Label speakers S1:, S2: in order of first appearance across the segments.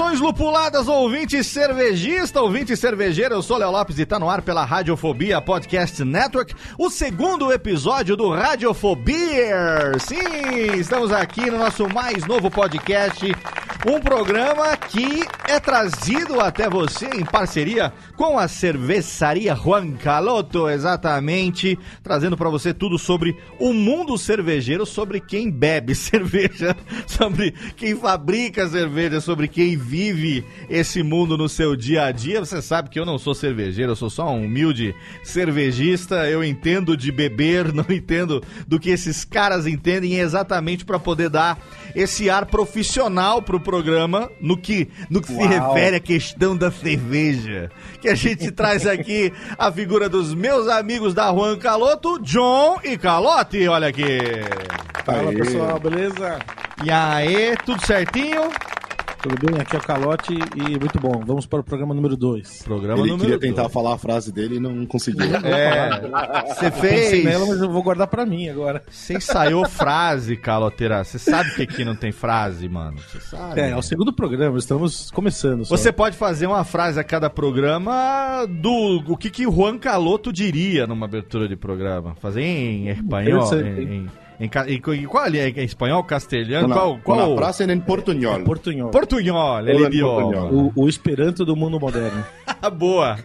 S1: Saudações lupuladas, ouvinte cervejista, ouvinte cervejeiro. Eu sou Léo Lopes e tá no ar pela Radiofobia Podcast Network, o segundo episódio do Radiofobia. Sim, estamos aqui no nosso mais novo podcast, um programa que é trazido até você em parceria com a cerveçaria Juan Caloto, exatamente, trazendo para você tudo sobre o mundo cervejeiro, sobre quem bebe cerveja, sobre quem fabrica cerveja, sobre quem vive esse mundo no seu dia a dia. Você sabe que eu não sou cervejeiro, eu sou só um humilde cervejista. Eu entendo de beber, não entendo do que esses caras entendem exatamente para poder dar esse ar profissional pro programa no que, no que se refere à questão da cerveja. Que a gente traz aqui a figura dos meus amigos da Juan Caloto, John e Calote. Olha aqui.
S2: Fala pessoal, beleza?
S1: E aí, tudo certinho?
S2: Tudo bem? Aqui é o Calote e muito bom. Vamos para o programa número 2.
S1: Programa
S3: Ele
S1: número
S3: queria
S1: dois.
S3: tentar falar a frase dele e não conseguiu.
S1: É, você fez.
S2: nela, mas eu vou guardar para mim agora.
S1: Você ensaiou frase, Caloteira. Você sabe que aqui não tem frase, mano. Você sabe.
S2: É, é o segundo programa, estamos começando. só.
S1: Você pode fazer uma frase a cada programa do o que, que Juan Caloto diria numa abertura de programa. Fazer em espanhol. Em, em, em, em- em- qual ali? É espanhol, castelhano?
S3: Una,
S1: qual? qual?
S3: una frase en portuñol.
S2: Portunhol.
S1: Portunhol, ele
S3: em
S1: idioma.
S3: portunhol.
S2: O, o esperanto do mundo moderno.
S1: Boa,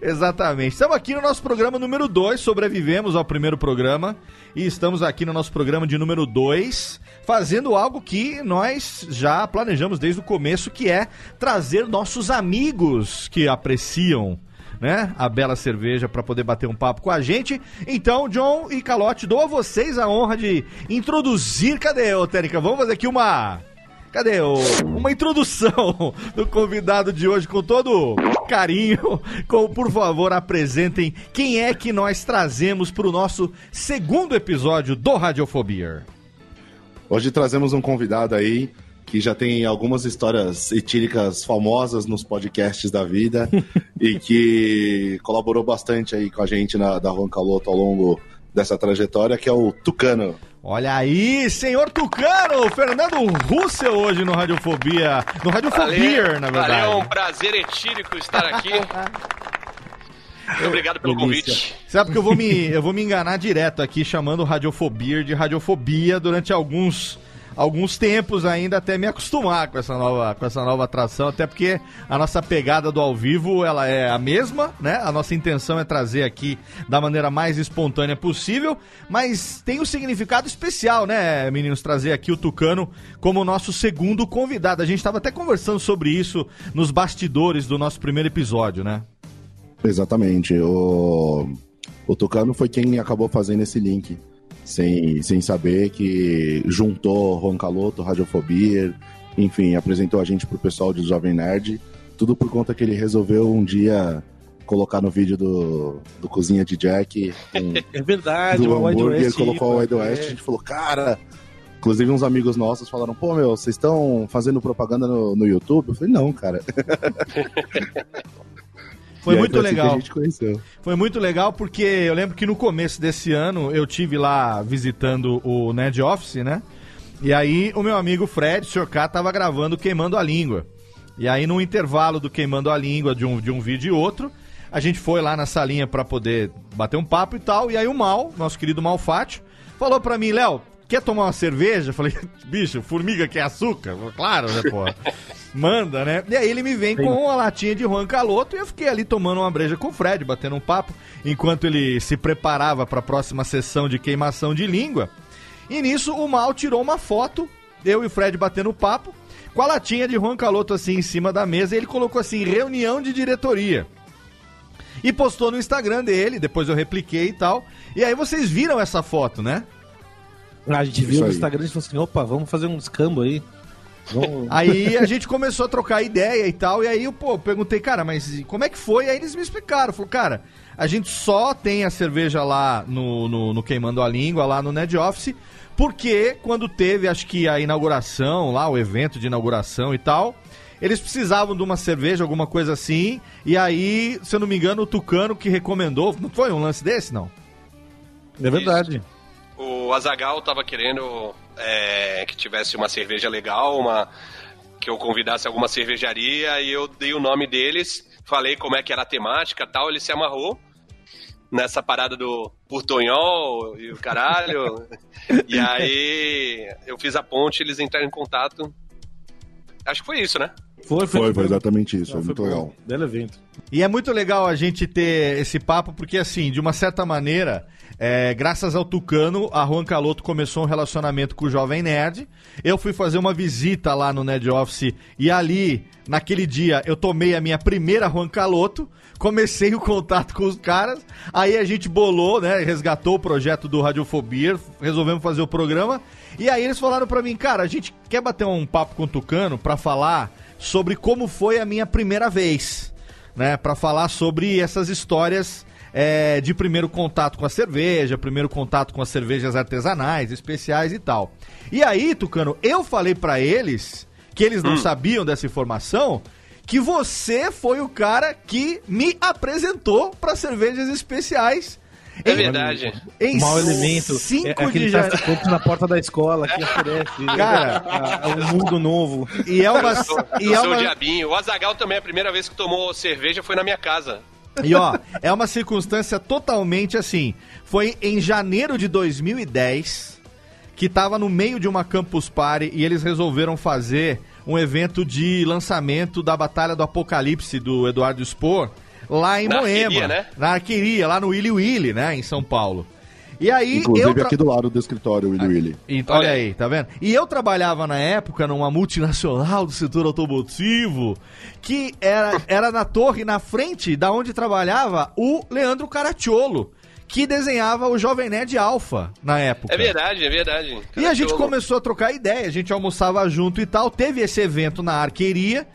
S1: exatamente. Estamos aqui no nosso programa número 2, sobrevivemos ao primeiro programa e estamos aqui no nosso programa de número 2, fazendo algo que nós já planejamos desde o começo, que é trazer nossos amigos que apreciam né, a bela cerveja para poder bater um papo com a gente. Então, John e Calote, dou a vocês a honra de introduzir. Cadê, ô Térica? Vamos fazer aqui uma Cadê o, uma introdução do convidado de hoje com todo carinho? Com, por favor, apresentem quem é que nós trazemos para o nosso segundo episódio do Radiofobia.
S3: Hoje trazemos um convidado aí que já tem algumas histórias etíricas famosas nos podcasts da vida e que colaborou bastante aí com a gente na, da Juan Caloto ao longo dessa trajetória, que é o Tucano.
S1: Olha aí, senhor Tucano, Fernando Russell hoje no Radiofobia, no Radiofobia, na verdade.
S4: Valeu, um prazer etílico estar aqui. Obrigado pelo
S2: Delícia.
S4: convite.
S1: Sabe que eu vou me eu vou me enganar direto aqui chamando Radiofobia de Radiofobia durante alguns alguns tempos ainda até me acostumar com essa nova com essa nova atração, até porque a nossa pegada do ao vivo, ela é a mesma, né? A nossa intenção é trazer aqui da maneira mais espontânea possível, mas tem um significado especial, né, meninos, trazer aqui o Tucano como nosso segundo convidado. A gente estava até conversando sobre isso nos bastidores do nosso primeiro episódio, né?
S3: Exatamente. O, o Tucano foi quem acabou fazendo esse link, sem, sem saber que juntou Juan Caloto, Radiofobia, enfim, apresentou a gente pro pessoal do Jovem Nerd. Tudo por conta que ele resolveu um dia colocar no vídeo do, do Cozinha de Jack com,
S2: É verdade,
S3: do
S2: o Wide
S3: hambúrguer,
S2: West.
S3: colocou o Wide
S2: é.
S3: West, a gente falou, cara... Inclusive uns amigos nossos falaram, pô, meu, vocês estão fazendo propaganda no, no YouTube? Eu falei, não, cara.
S1: Foi muito
S3: assim
S1: legal. Foi muito legal porque eu lembro que no começo desse ano eu tive lá visitando o Nerd Office, né? E aí o meu amigo Fred, o Sr. K, tava gravando Queimando a Língua. E aí no intervalo do Queimando a Língua de um, de um vídeo e outro, A gente foi lá na salinha pra poder bater um papo e tal. E aí o Mal, nosso querido Malfátio, falou pra mim, Léo, quer tomar uma cerveja? Eu falei, bicho, formiga quer açúcar? Falei, Claro, né, pô? Manda, né? E aí ele me vem com uma latinha de Juan Caloto e eu fiquei ali tomando uma breja com o Fred, batendo um papo, enquanto ele se preparava pra próxima sessão de queimação de língua. E nisso o Mal tirou uma foto, eu e o Fred batendo papo, com a latinha de Juan Caloto assim em cima da mesa, e ele colocou assim, reunião de diretoria. E postou no Instagram dele, depois eu repliquei e tal. E aí vocês viram essa foto, né?
S2: A gente viu no. Instagram e falou assim: opa, vamos fazer um escambo aí. Vamos...
S1: Aí a gente começou a trocar ideia e tal, e aí eu, pô, perguntei, cara, mas como é que foi? Aí eles me explicaram, falou, cara, a gente só tem a cerveja lá no, no, no Queimando a Língua, lá no Ned Office, porque quando teve, acho que a inauguração lá, o evento de inauguração e tal, eles precisavam de uma cerveja, alguma coisa assim, e aí, se eu não me engano, o Tucano que recomendou, não foi um lance desse, não?
S2: É verdade.
S4: O Azagal tava querendo é, que tivesse uma cerveja legal, uma que eu convidasse alguma cervejaria e eu dei o nome deles, falei como é que era a temática tal, ele se amarrou nessa parada do Portonhol e o caralho. e aí eu fiz a ponte, eles entraram em contato. Acho que foi isso, né?
S2: Foi,
S3: Foi, foi exatamente isso. Foi
S2: Foi
S3: muito legal.
S2: Belo evento.
S1: E é muito legal a gente ter esse papo, porque assim, de uma certa maneira, é, graças ao Tucano, a Juan Caloto começou um relacionamento com o Jovem Nerd. Eu fui fazer uma visita lá no Nerd Office e ali, naquele dia, eu tomei a minha primeira Juan Caloto, comecei o contato com os caras, aí a gente bolou, né, resgatou o projeto do Radiofobia, resolvemos fazer o programa, e aí eles falaram pra mim, cara, a gente quer bater um papo com o Tucano pra falar sobre como foi a minha primeira vez né, para falar sobre essas histórias é, de primeiro contato com a cerveja, primeiro contato com as cervejas artesanais, especiais e tal. E aí, Tucano, eu falei pra eles que eles não sabiam dessa informação, que você foi o cara que me apresentou para cervejas especiais.
S4: É verdade.
S1: Em
S2: mau elemento.
S1: 5
S2: é
S1: de
S2: aquele
S1: janeiro.
S2: traficante na porta da escola que oferece.
S1: Cara.
S2: é um mundo novo.
S1: E é uma.
S4: Eu sou,
S1: E
S4: eu
S1: é
S4: sou o
S1: uma
S4: diabinho. O Azagal também, a primeira vez que tomou cerveja foi na minha casa.
S1: E ó, é uma circunstância totalmente assim. Foi em janeiro de 2010 que tava no meio de uma campus party e eles resolveram fazer um evento de lançamento da Batalha do Apocalipse do Eduardo Spor lá em
S4: Na
S1: Moema,
S4: Arqueria, né?
S1: na Arqueria, lá no Willy Willy, né, em São Paulo. E aí
S3: Inclusive
S1: eu
S3: aqui do lado do escritório, Willy Willy.
S1: então, olha aí, tá vendo? E eu trabalhava na época numa multinacional do setor automotivo que era, era na torre, na frente da onde trabalhava o Leandro Caracciolo, que desenhava o Jovem Nerd Alpha na época.
S4: É verdade, é verdade.
S1: E a gente começou a trocar ideia, a gente almoçava junto e tal. Teve esse evento na arqueria.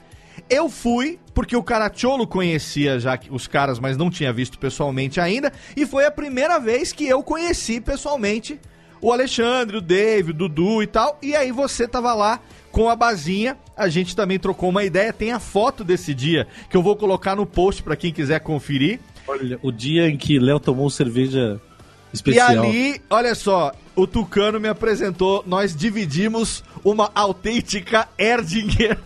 S1: Eu fui, porque o Caracciolo conhecia já os caras, mas não tinha visto pessoalmente ainda. E foi a primeira vez que eu conheci pessoalmente o Alexandre, o Dave, o Dudu e tal. E aí você tava lá com a bazinha. A gente também trocou uma ideia. Tem a foto desse dia que eu vou colocar no post pra quem quiser conferir.
S2: Olha, o dia em que Léo tomou cerveja
S1: E
S2: especial.
S1: ali, olha só, o Tucano me apresentou, nós dividimos uma autêntica Erdinger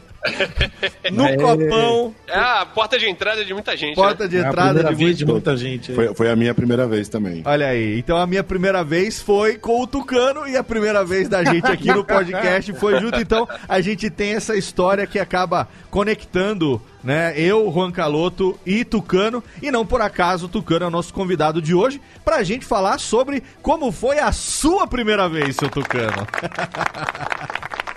S1: no
S2: É.
S1: copão,
S4: É a porta de entrada de muita gente.
S1: porta
S4: né?
S1: de
S2: É a
S1: entrada de
S2: vez
S1: muito...
S2: de muita gente.
S3: Foi, foi a minha primeira vez também.
S1: Olha aí, então a minha primeira vez foi com o Tucano e a primeira vez da gente aqui no podcast foi junto. Então a gente tem essa história que acaba conectando, né? Eu, Juan Caloto e Tucano. E não por acaso o Tucano é o nosso convidado de hoje pra gente falar sobre como foi a sua primeira vez, seu Tucano.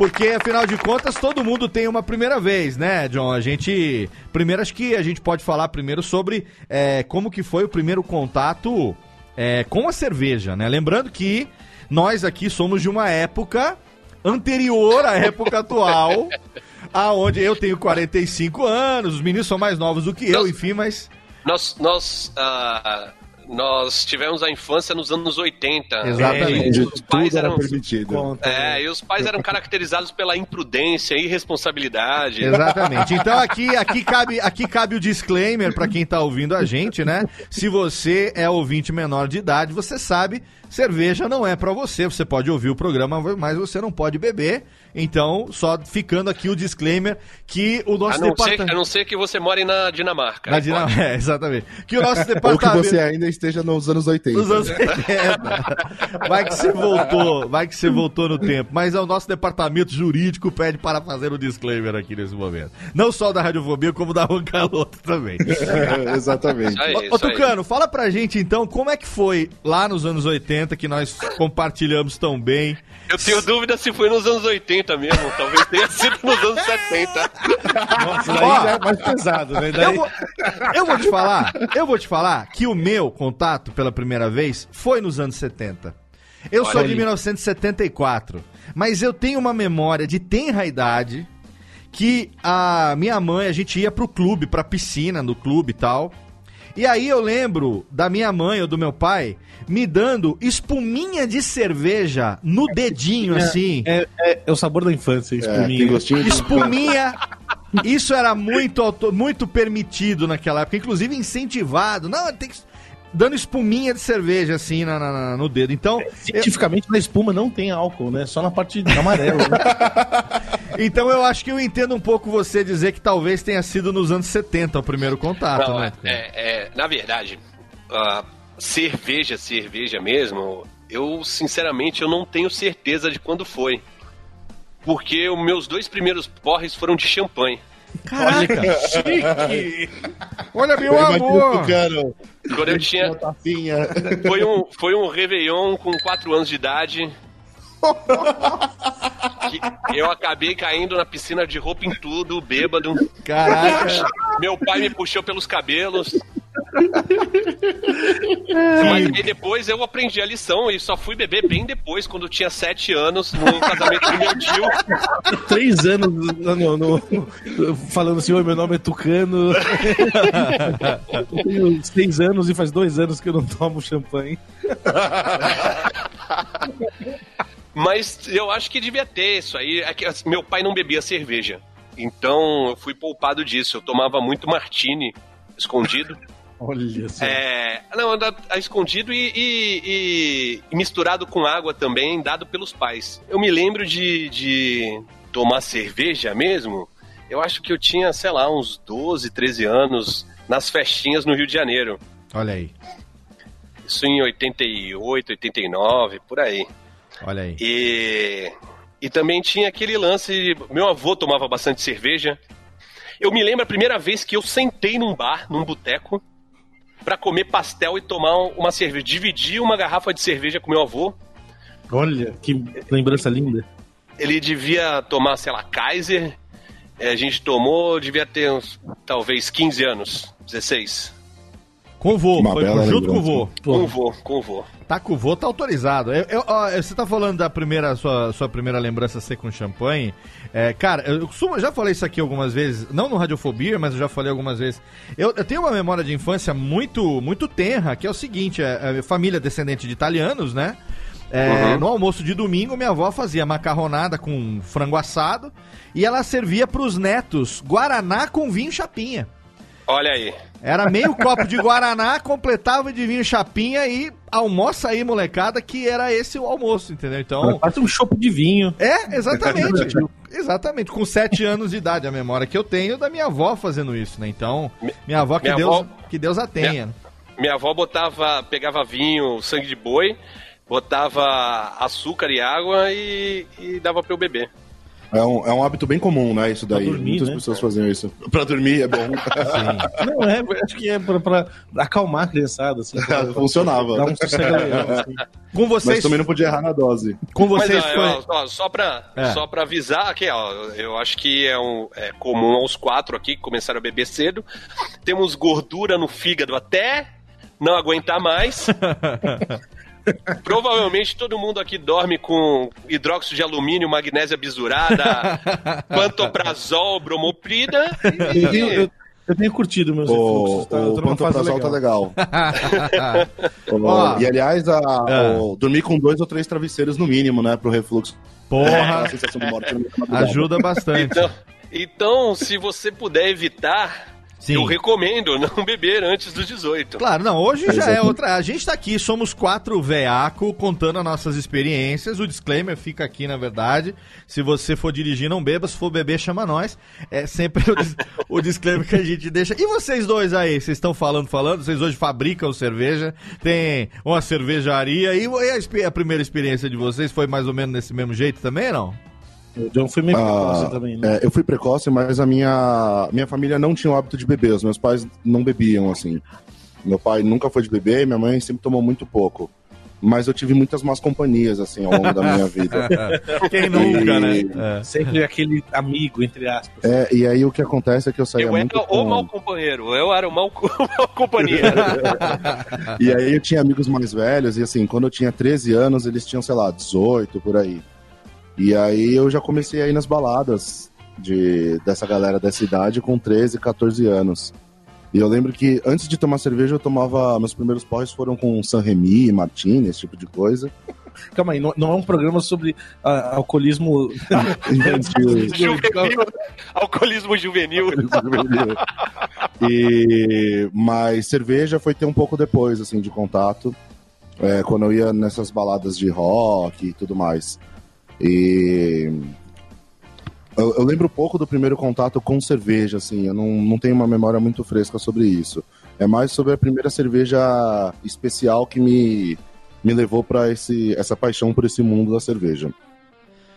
S1: Porque, afinal de contas, todo mundo tem uma primeira vez, né, John? A gente. Primeiro, acho que a gente pode falar primeiro sobre é, como que foi o primeiro contato é, com a cerveja, né? Lembrando que nós aqui somos de uma época anterior à época atual, aonde eu tenho 45 anos, os meninos são mais novos do que eu, enfim, mas.
S4: Nós, nós ah, nós tivemos a infância nos anos 80.
S1: Exatamente.
S4: E
S3: De
S4: os pais
S3: tudo era
S4: eram,
S3: permitido.
S2: Conta,
S4: é, e os pais eram caracterizados pela imprudência e irresponsabilidade.
S1: Exatamente. Então aqui, aqui, cabe, aqui cabe o disclaimer pra quem tá ouvindo a gente, né? Se você é ouvinte menor de idade, você sabe, cerveja não é pra você. Você pode ouvir o programa, mas você não pode beber. Então, só ficando aqui o disclaimer que o
S4: A
S1: nosso
S4: ser,
S1: departamento.
S4: a não ser que você more na Dinamarca.
S1: Na
S4: Aí
S1: Dinam-
S4: pode.
S1: É, exatamente. Que o nosso
S3: Ou que
S1: departamento.
S3: você ainda esteja nos anos 80.
S1: Nos anos 80. Vai que você voltou, vai que você voltou no tempo. Mas é o nosso departamento jurídico pede para fazer o disclaimer aqui nesse momento. Não só da Radiofobia, como da Roncaloto também.
S3: É, exatamente.
S4: Aí,
S1: Ô,
S4: isso aí.
S1: Tucano, fala pra gente então como é que foi lá nos anos 80 que nós compartilhamos tão bem.
S4: Eu tenho dúvida se foi nos anos 80 mesmo. Talvez tenha sido nos anos 70.
S2: Nossa, daí
S1: Ó.
S2: já é mais pesado, né?
S1: Eu
S2: Daí...
S1: vou, eu vou te falar, eu vou te falar que o meu contato pela primeira vez foi nos anos 70. Eu sou de
S2: aí.
S1: 1974, mas eu tenho uma memória de tenra idade que a minha mãe, a gente ia pro clube, pra piscina no clube e tal. E aí eu lembro da minha mãe ou do meu pai me dando espuminha de cerveja no dedinho, assim.
S2: É, é- é o sabor da infância,
S3: É,
S2: espuminha.
S3: gostinho de...
S1: Espuminha. Isso era muito, muito permitido naquela época, inclusive incentivado. Não, tem que. Dando espuminha de cerveja assim na- na- na- no dedo. Então, eu,
S2: Cientificamente, na espuma não tem álcool, né? Só na parte amarela. Né?
S1: então eu acho que eu entendo um pouco você dizer que talvez tenha sido nos anos 70 o primeiro contato,
S4: Não,
S1: né?
S4: é, é- é, na verdade, a cerveja, cerveja mesmo, eu sinceramente eu não tenho certeza de quando foi. Porque os meus dois primeiros porres foram de champanhe.
S1: Caraca, chique! Olha, meu
S3: o
S1: amor!
S3: Tucano,
S4: Quando eu tinha. Foi um, foi um Réveillon com 4 anos de idade. que eu acabei caindo na piscina de roupa em tudo, bêbado.
S1: Caraca!
S4: Meu pai me puxou pelos cabelos. Mas aí depois eu aprendi a lição e só fui beber bem depois, quando eu tinha 7 anos, no casamento do meu tio.
S2: Três anos no, no- no- falando assim, oi, meu nome é Tucano. eu tenho seis anos e faz dois anos que eu não tomo champanhe.
S4: Mas eu acho que devia ter isso aí. É que, assim, meu pai não bebia cerveja. Então eu fui poupado disso. Eu tomava muito martini escondido.
S2: Olha só.
S4: É, não, anda- escondido e, e- e- e misturado com água também, dado pelos pais. Eu me lembro de, de tomar cerveja mesmo. Eu acho que eu tinha, sei lá, uns 12, 13 anos nas festinhas no Rio de Janeiro.
S1: Olha aí,
S4: Isso em 88, 89, por aí.
S1: olha aí.
S4: E, e também tinha aquele lance. Meu avô tomava bastante cerveja. Eu me lembro a primeira vez que eu sentei num bar, num boteco, pra comer pastel e tomar uma cerveja. Dividi uma garrafa de cerveja com meu avô.
S2: Olha, que lembrança linda.
S4: Ele devia tomar, sei lá, Kaiser. É, A gente tomou, devia ter uns, talvez 15 anos, 16.
S1: Com o vô,
S3: Uma
S1: foi junto com o
S3: lembrança.
S1: vô.
S4: Com o
S2: Pô,
S4: vô, com o vô.
S1: Tá com o vô, tá autorizado. Eu- eu- ó, você tá falando da primeira, sua, sua primeira lembrança ser com champanhe. É, cara, eu costumo- já falei isso aqui algumas vezes, não no Radiofobia, mas eu já falei algumas vezes. Eu, eu tenho uma memória de infância muito, muito tenra, que é o seguinte: é, é família descendente de italianos, né? É, No almoço de domingo, minha avó fazia macarronada com frango assado e ela servia pros netos guaraná com vinho chapinha.
S4: Olha aí.
S1: Era meio copo de Guaraná, completava de vinho chapinha e almoça aí, molecada, que era esse o almoço, entendeu? Então.
S2: Quase um chopp de vinho.
S1: É, exatamente. exatamente. Com sete anos de idade, a memória que eu tenho da minha avó fazendo isso, né? Então, minha avó, que,
S4: Minha
S1: Deus,
S4: avó-
S1: que Deus a tenha.
S4: Minha avó botava, pegava vinho, sangue de boi, botava açúcar e água e, e dava pra eu beber.
S3: É um, é um hábito bem comum, né? Isso daí.
S2: Pra dormir,
S3: Muitas
S2: né?
S3: pessoas faziam isso. Pra dormir é bom.
S2: Não, é, acho que é pra, pra acalmar a criançada, assim. pra-
S3: Funcionava.
S2: Dar um sossego legal, assim.
S1: Com vocês,
S3: Mas também não podia errar na dose.
S1: com vocês
S4: Mas, ó,
S1: foi.
S4: ó, ó, só, pra,
S1: É.
S4: só pra avisar aqui, ó, eu acho que é, um, é comum aos quatro aqui que começaram a beber cedo. Temos gordura no fígado até não aguentar mais. Provavelmente todo mundo aqui dorme com hidróxido de alumínio, magnésia bisurada, pantoprazol, bromoprida.
S2: Eu,
S4: E,
S2: eu- Eu tenho curtido meus
S3: O,
S2: refluxos. Tá,
S3: o pantoprazol tá legal. O-
S1: Ó.
S3: e aliás, a,
S1: É.
S3: o- dormir com dois ou três travesseiros no mínimo, né? Pro refluxo.
S1: Porra,
S3: A sensação de morte madrugada.
S1: ajuda bastante.
S4: Então, então, se você puder evitar,
S1: Sim.
S4: eu recomendo não beber antes dos 18.
S1: Claro, não, hoje já é
S3: Exatamente.
S1: outra. A gente tá aqui, somos quatro veaco contando as nossas experiências. O disclaimer fica aqui, na verdade. Se você for dirigir, não beba. Se for beber, chama nós. É sempre o, dis- o disclaimer que a gente deixa. E vocês dois aí, vocês estão falando, falando. Vocês hoje fabricam cerveja, tem uma cervejaria. E, a, a primeira experiência de vocês foi mais ou menos desse mesmo jeito também, não?
S2: O John foi meio
S3: Ah,
S2: precoce também, né?
S3: É, eu fui precoce, mas a minha, minha família não tinha o hábito de beber. Os meus pais não bebiam, assim. Meu pai nunca foi de beber, minha mãe sempre tomou muito pouco. Mas eu tive muitas más companhias, assim, ao longo da minha vida.
S1: Quem nunca, né?
S3: E-
S1: É.
S2: Sempre aquele amigo, entre aspas.
S3: É, e aí o que acontece é que eu saía
S4: Eu
S3: muito
S4: era
S3: com...
S4: o mau companheiro, eu era o mau, mau companheiro.
S3: E aí eu tinha amigos mais velhos, e assim, quando eu tinha 13 anos, eles tinham, sei lá, 18, por aí. E aí eu já comecei a ir nas baladas de, dessa galera dessa idade com 13, 14 anos. E eu lembro que antes de tomar cerveja, eu tomava. Meus primeiros porres foram com San Remy, Martini, esse tipo de coisa.
S2: Calma aí, não, não é um programa sobre ah, alcoolismo.
S3: Infantil.
S4: juvenil, alcoolismo juvenil.
S3: E mas cerveja foi ter um pouco depois assim de contato, é, quando eu ia nessas baladas de rock e tudo mais. E eu, eu lembro pouco do primeiro contato com cerveja, assim, eu não, não tenho uma memória muito fresca sobre isso. É mais sobre a primeira cerveja especial que me, me levou para esse essa paixão por esse mundo da cerveja.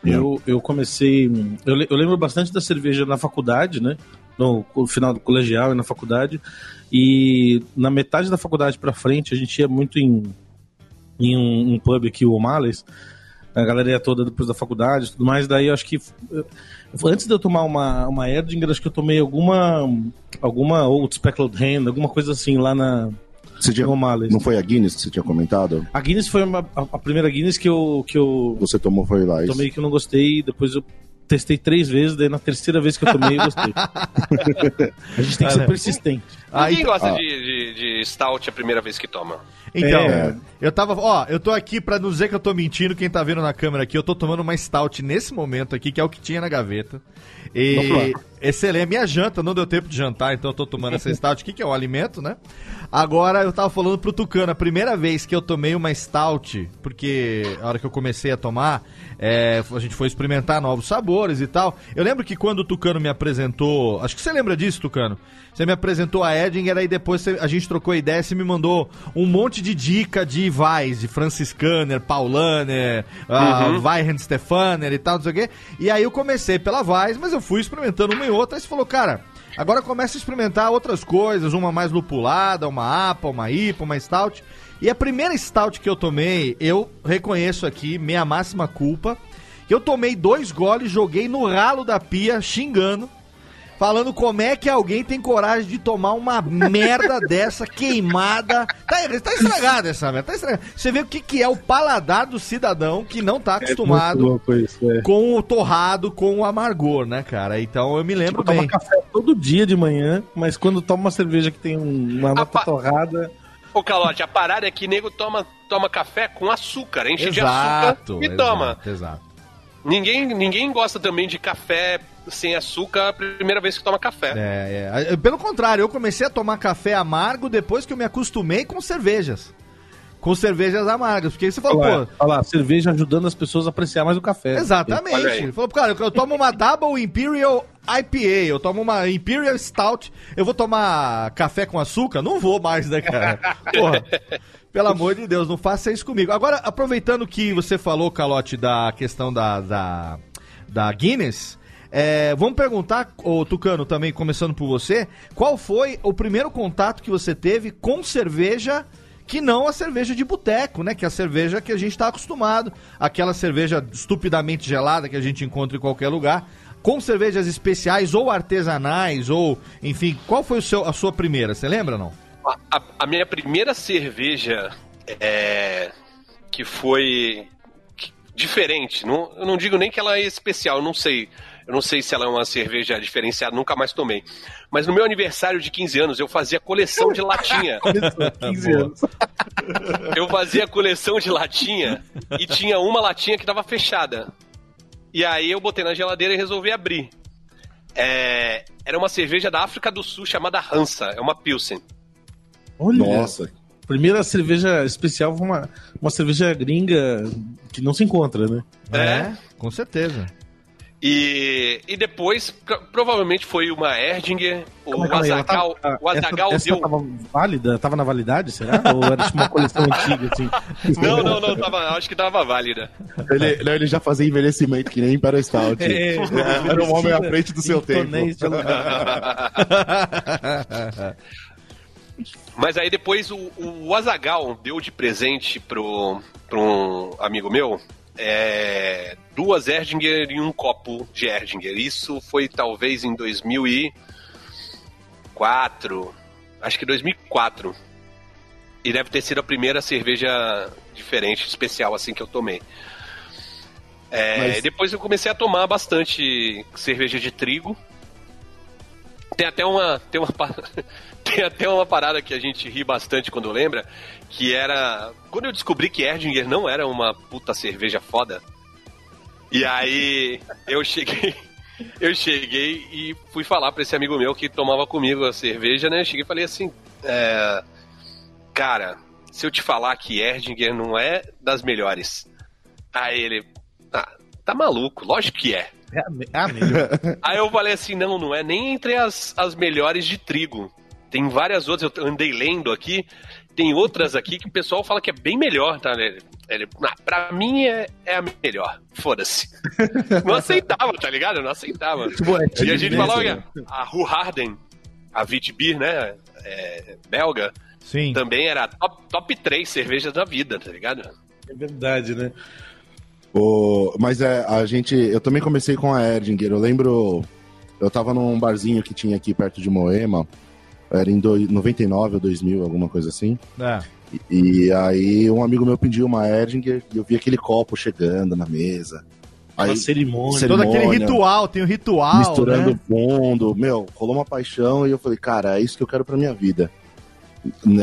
S2: Eu, eu comecei. Eu, eu lembro bastante da cerveja na faculdade, né? No, no final do colegial e na faculdade. E na metade da faculdade pra frente, a gente ia muito em, em um, um pub aqui, o O'Malley's. A galera ia toda depois da faculdade e tudo mais. Daí eu acho que. eh, Antes de eu tomar uma, uma Erdinger, acho que eu tomei alguma. Alguma Old Speckled Hand, alguma coisa assim lá na.
S3: Você tinha, não foi a Guinness que você tinha comentado?
S2: A Guinness foi uma- a, a primeira Guinness que eu, que eu
S3: Você tomou foi lá.
S2: tomei que eu não gostei, depois eu testei três vezes, daí na terceira vez que eu tomei eu gostei. a gente tem que ser persistente.
S4: Ninguém gosta
S3: ah.
S4: de, de, de stout a primeira vez que toma.
S1: Então,
S2: É.
S1: eu tava. Ó, eu tô aqui pra não dizer que eu tô mentindo, quem tá vendo na câmera aqui, eu tô tomando uma stout nesse momento aqui, que é o que tinha na gaveta. E. Excelente. Minha janta não deu tempo de jantar, então eu tô tomando essa stout aqui, que é o alimento, né? Agora eu tava falando pro Tucano, a primeira vez que eu tomei uma stout, porque a hora que eu comecei a tomar, é, a gente foi experimentar novos sabores e tal. Eu lembro que quando o Tucano me apresentou. Acho que você lembra disso, Tucano? Você me apresentou a Edinger, aí depois a gente trocou ideia e você me mandou um monte de dica de Vais, de Franciscaner, Paulaner,
S4: Uhum.
S1: uh, Weihenstefaner e tal, não sei o quê. E aí eu comecei pela Vais, mas eu fui experimentando uma e outra. Aí você falou, cara, agora começa a experimentar outras coisas, uma mais lupulada, uma APA, uma IPA, uma Stout. E a primeira Stout que eu tomei, eu reconheço aqui, minha máxima culpa, que eu tomei dois goles, joguei no ralo da pia, xingando falando como é que alguém tem coragem de tomar uma merda dessa queimada. Tá, tá estragada essa merda, tá estragada. Você vê o que, que é o paladar do cidadão que não tá acostumado
S2: Muito louco isso, é.
S1: com o torrado, com o amargor, né, cara? Então eu me lembro
S2: Tipo, toma
S1: bem.
S2: café todo dia de manhã, mas quando toma uma cerveja que tem um- uma nota
S4: Apa-
S2: torrada.
S4: Ô, Calote, a parada é que nego toma, toma café com açúcar, enche de
S1: Exato,
S4: açúcar e toma.
S1: exato, exato.
S4: Ninguém, ninguém gosta também de café sem açúcar a primeira vez que toma café.
S1: É, é. Pelo contrário, eu comecei a tomar café amargo depois que eu me acostumei com cervejas. Com cervejas amargas. Porque aí você falou,
S2: Olha lá,
S1: pô,
S2: olha lá, cerveja ajudando as pessoas a apreciar mais o café.
S1: Exatamente. Ele falou, cara, eu tomo uma Double Imperial IPA, eu tomo uma Imperial Stout, eu vou tomar café com açúcar? Não vou mais, né, cara? Porra. Pelo amor de Deus, não faça isso comigo. Agora, aproveitando que você falou, Calote, da questão da, da, da Guinness, é, vamos perguntar, ô Tucano, também começando por você, qual foi o primeiro contato que você teve com cerveja que não a cerveja de boteco, né? Que é a cerveja que a gente está acostumado, aquela cerveja estupidamente gelada que a gente encontra em qualquer lugar, com cervejas especiais ou artesanais ou, enfim, qual foi o seu, a sua primeira? Você lembra não?
S4: A, a minha primeira cerveja é, que foi diferente, não, eu não digo nem que ela é especial, não sei. Eu não sei se ela é uma cerveja diferenciada, nunca mais tomei. Mas no meu aniversário de 15 anos, eu fazia coleção de latinha.
S2: 15 anos.
S4: Eu fazia coleção de latinha e tinha uma latinha que tava fechada. E aí eu botei na geladeira e resolvi abrir. É, era uma cerveja da África do Sul chamada Hansa, é uma Pilsen.
S2: Olha,
S3: Nossa.
S2: primeira cerveja especial foi uma, uma cerveja gringa que não se encontra, né?
S1: É, com certeza.
S4: E, e depois, pro- provavelmente foi uma Erdinger, o
S2: aí, ela
S4: Azagal, o Azagal
S2: essa, essa
S4: deu...
S2: tava válida? Tava na validade, será? Ou era tipo uma coleção antiga, assim?
S4: Não, não, não, tava, acho que tava válida.
S3: Ele, não, ele já fazia envelhecimento que nem para Stout.
S2: É,
S3: Era um homem à frente do seu
S2: Em
S3: tempo.
S4: Mas aí depois o, o Azagal deu de presente pro, pro um amigo meu é, duas Erdinger e um copo de Erdinger. Isso foi talvez em 2004, acho que 2004. E deve ter sido a primeira cerveja diferente, especial assim que eu tomei. É,
S3: Mas-
S4: Depois eu comecei a tomar bastante cerveja de trigo. Tem até uma tem uma tem até uma parada que a gente ri bastante quando lembra, que era quando eu descobri que Erdinger não era uma puta cerveja foda. E aí eu cheguei eu cheguei e fui falar pra esse amigo meu que tomava comigo a cerveja, né? Eu cheguei e falei assim, é, cara, se eu te falar que Erdinger não é das melhores. Aí ele, tá, tá maluco, lógico que é.
S2: É a é a.
S4: Aí eu falei assim, não, não é nem entre as, as melhores de trigo. Tem várias outras, eu andei lendo aqui, tem outras aqui que o pessoal fala que é bem melhor, tá? Ele, ele "Ah, pra mim é, é a melhor, foda-se. Não aceitava, tá ligado? Eu não aceitava.
S2: É
S4: E a gente
S2: né?
S4: falava que a Ru Harden, a Witbier, né, é, belga,
S1: Sim.
S4: também era top, top 3 cervejas da vida, tá ligado?
S2: É verdade, né?
S3: O- mas é, a gente. Eu também comecei com a Erdinger. Eu lembro. Eu tava num barzinho que tinha aqui perto de Moema. Era em do, 99 ou 2000, alguma coisa assim.
S1: É.
S3: E, e aí um amigo meu pediu uma Erdinger e eu vi aquele copo chegando na mesa. Aí
S2: Uma cerimônia.
S3: Cê-
S1: Todo aquele
S3: cerimônia,
S1: ritual, tem o ritual,
S3: misturando
S1: né?
S3: fundo. Meu, rolou uma paixão e eu falei, cara, é isso que eu quero pra minha vida.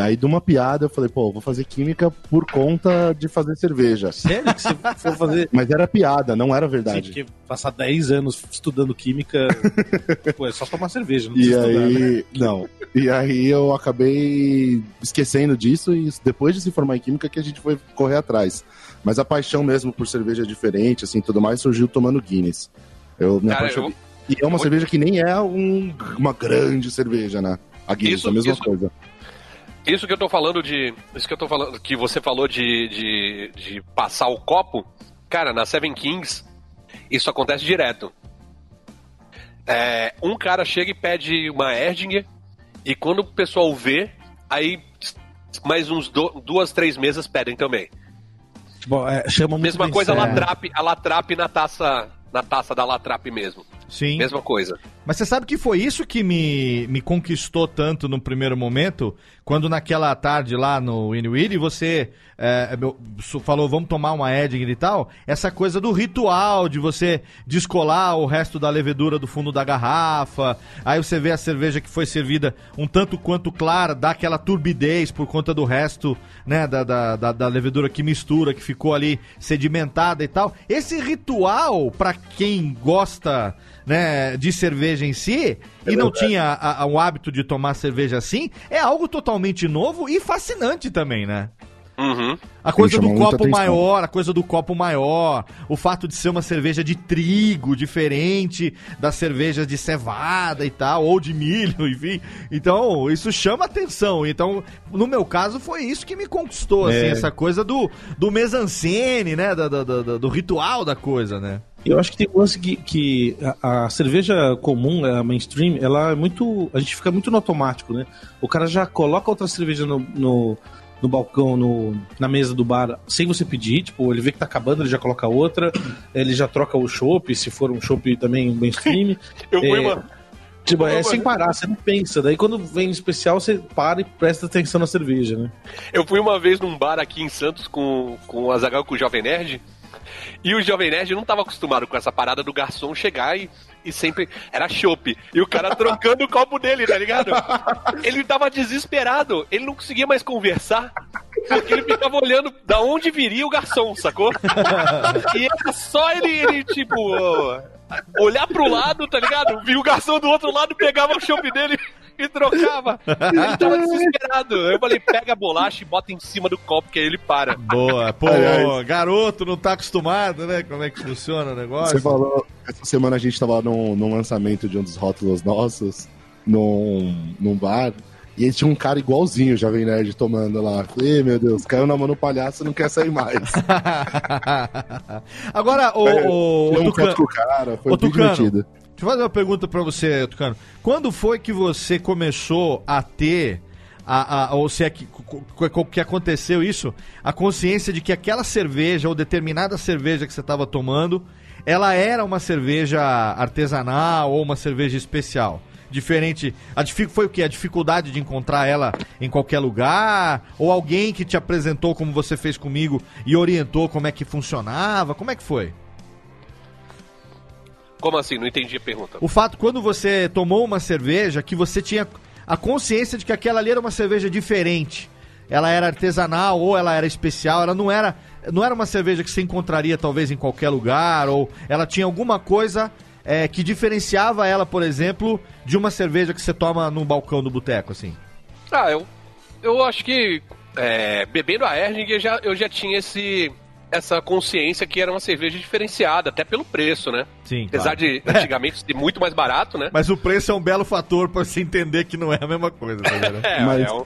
S3: Aí de uma piada eu falei, pô, vou fazer química por conta de fazer cerveja.
S2: Sério que você for fazer.
S3: Mas era piada, não era
S2: Sim,
S3: verdade.
S2: porque passar 10 anos estudando química, pô, é só tomar cerveja, não
S3: E
S2: precisa estudar, né?
S3: aí, não. E aí eu acabei esquecendo disso e depois de se formar em química que a gente foi correr atrás. Mas a paixão mesmo por cerveja diferente, assim, tudo mais, surgiu tomando Guinness. Eu me apaixonei.
S4: eu-
S3: E é uma cerveja que nem é um- uma grande cerveja, né? A Guinness,
S4: Isso-
S3: a mesma
S4: isso-
S3: coisa.
S4: Isso que eu tô falando de. Isso que eu tô falando. Que você falou de, de, de passar o copo. Cara, na Seven Kings, isso acontece direto. É, um cara chega e pede uma Erdinger, e quando o pessoal vê, aí mais uns do- duas, três mesas pedem também.
S2: Bom, é, chama
S4: Mesma coisa a. Latrap, a Latrap na taça, na taça da Latrap mesmo.
S1: Sim.
S4: Mesma coisa.
S1: Mas você sabe que foi isso que me, me conquistou tanto no primeiro momento, quando naquela tarde lá no Willy você é, su- falou, vamos tomar uma Edgar e tal, essa coisa do ritual, de você descolar o resto da levedura do fundo da garrafa, aí você vê a cerveja que foi servida um tanto quanto clara, dá aquela turbidez por conta do resto, né, da, da, da, da levedura que mistura, que ficou ali sedimentada e tal. Esse ritual, pra quem gosta né, de cerveja em si e não tinha a- a- o hábito de tomar cerveja assim, é algo totalmente novo e fascinante também, né?
S4: Uhum.
S1: A coisa do copo
S3: atenção.
S1: maior, a coisa do copo maior, o fato de ser uma cerveja de trigo diferente das cervejas de cevada e tal, ou de milho, enfim. Então, isso chama atenção. Então, no meu caso, foi isso que me conquistou, assim,
S2: É.
S1: essa coisa do, do mesancene, né? Da- da- da- do ritual da coisa, né?
S2: Eu acho que tem um lance que, que a, a cerveja comum, a mainstream, ela é muito. A gente fica muito no automático, né? O cara já coloca outra cerveja no, no, no balcão, no, na mesa do bar, sem você pedir. Tipo, ele vê que tá acabando, ele já coloca outra, ele já troca o chopp, se for um chopp também mainstream.
S4: Eu
S2: É,
S4: uma.
S2: Tipo, é sem parar, você não pensa. Daí quando vem no especial, você para e presta atenção na cerveja, né?
S4: Eu fui uma vez num bar aqui em Santos com, com o Azagal com o Jovem Nerd. E o Jovem Nerd não tava acostumado com essa parada do garçom chegar e, e sempre era chopp. E o cara trocando o copo dele, tá ligado? Ele tava desesperado, ele não conseguia mais conversar. Porque ele ficava olhando da onde viria o garçom, sacou? E era só ele, ele tipo, olhar pro lado, tá ligado? Via o garçom do outro lado, pegava o chopp dele e trocava. Ele tava desesperado. Eu falei, pega a bolacha e bota em cima do copo, que aí ele para.
S1: Boa. Pô, garoto, não tá acostumado, né? Como é que funciona o negócio?
S3: Você falou, essa semana a gente tava num, num lançamento de um dos rótulos nossos, num, num bar. E aí tinha um cara igualzinho, Jovem Nerd, tomando lá. Falei, meu Deus, caiu na mão no palhaço não quer sair mais.
S1: Agora, o,
S3: É,
S1: o, o
S3: um
S1: Tucano,
S3: o cara, foi bem
S1: Tucano.
S3: divertido.
S1: Deixa eu fazer uma pergunta pra você, Tucano. Quando foi que você começou a ter, a, a- ou se é que, que aconteceu isso, a consciência de que aquela cerveja ou determinada cerveja que você estava tomando, ela era uma cerveja artesanal ou uma cerveja especial? Diferente. A foi o que? A dificuldade de encontrar ela em qualquer lugar? Ou alguém que te apresentou como você fez comigo e orientou como é que funcionava? Como é que foi?
S4: Como assim? Não entendi a pergunta.
S1: O fato, quando você tomou uma cerveja, que você tinha a consciência de que aquela ali era uma cerveja diferente. Ela era artesanal ou ela era especial, ela não era, não era uma cerveja que você encontraria talvez em qualquer lugar, ou ela tinha alguma coisa é, que diferenciava ela, por exemplo, de uma cerveja que você toma no balcão do boteco, assim.
S4: Ah, eu, eu acho que é, bebendo a Erling eu já, eu já tinha esse, essa consciência que era uma cerveja diferenciada, até pelo preço, né?
S1: Sim.
S4: Apesar de antigamente ser muito mais barato, né?
S1: Mas o preço é um belo fator pra você entender que não é a mesma coisa, tá?
S4: É,
S3: Mas
S4: é um-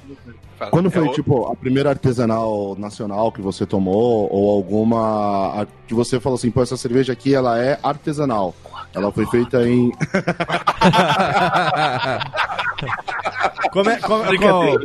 S3: Quando
S4: é
S3: foi,
S4: o-
S3: tipo, a primeira artesanal nacional que você tomou, ou alguma que você falou assim, pô, essa cerveja aqui, ela é artesanal. Ela foi feita em...
S1: Como é, como, como-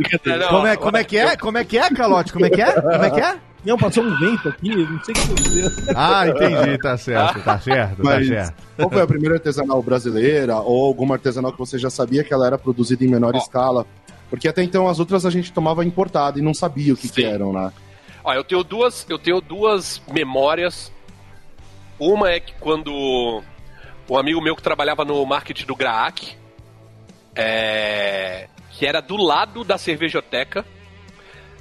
S1: como é, como é que é? Como é que é, Calote? Como é que é? Como é que é?
S2: Não, passou um vento aqui, não sei o que aconteceu.
S1: Ah, entendi, tá certo, tá certo, tá
S3: Mas
S1: certo.
S3: qual foi a primeira artesanal brasileira, ou alguma artesanal que você já sabia que ela era produzida em menor
S4: Ó.
S3: escala? Porque até então as outras a gente tomava importada e não sabia o que, que eram, né?
S4: Ó, eu tenho duas, eu tenho duas memórias. Uma é que quando um amigo meu que trabalhava no marketing do Graac, é, que era do lado da cervejoteca,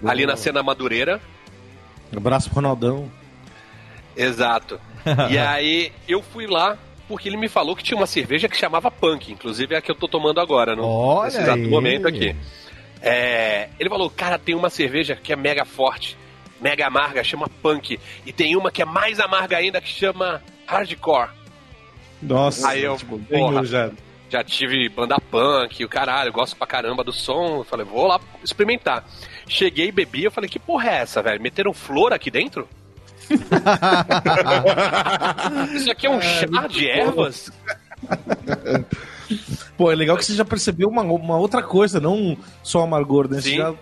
S4: ali na cena Madureira.
S2: Abraço pro Ronaldão.
S4: Exato. e aí eu fui lá porque ele me falou que tinha uma cerveja que chamava Punk, inclusive é a que eu tô tomando agora, no,
S1: Olha
S4: nesse exato
S1: aí.
S4: momento aqui. É, ele falou, cara, tem uma cerveja que é mega forte, mega amarga, chama Punk. E tem uma que é mais amarga ainda, que chama Hardcore.
S2: Nossa,
S4: Aí eu,
S2: tipo,
S4: porra.
S2: já.
S4: Já tive banda punk, o caralho, gosto pra caramba do som. Eu falei, vou lá experimentar. Cheguei, bebi, eu falei, que porra é essa, velho? Meteram flor aqui dentro? Isso aqui é um chá de ervas?
S2: Pô, é legal que você já percebeu uma, uma outra coisa, não só amargor, né? Você
S4: Sim.
S2: já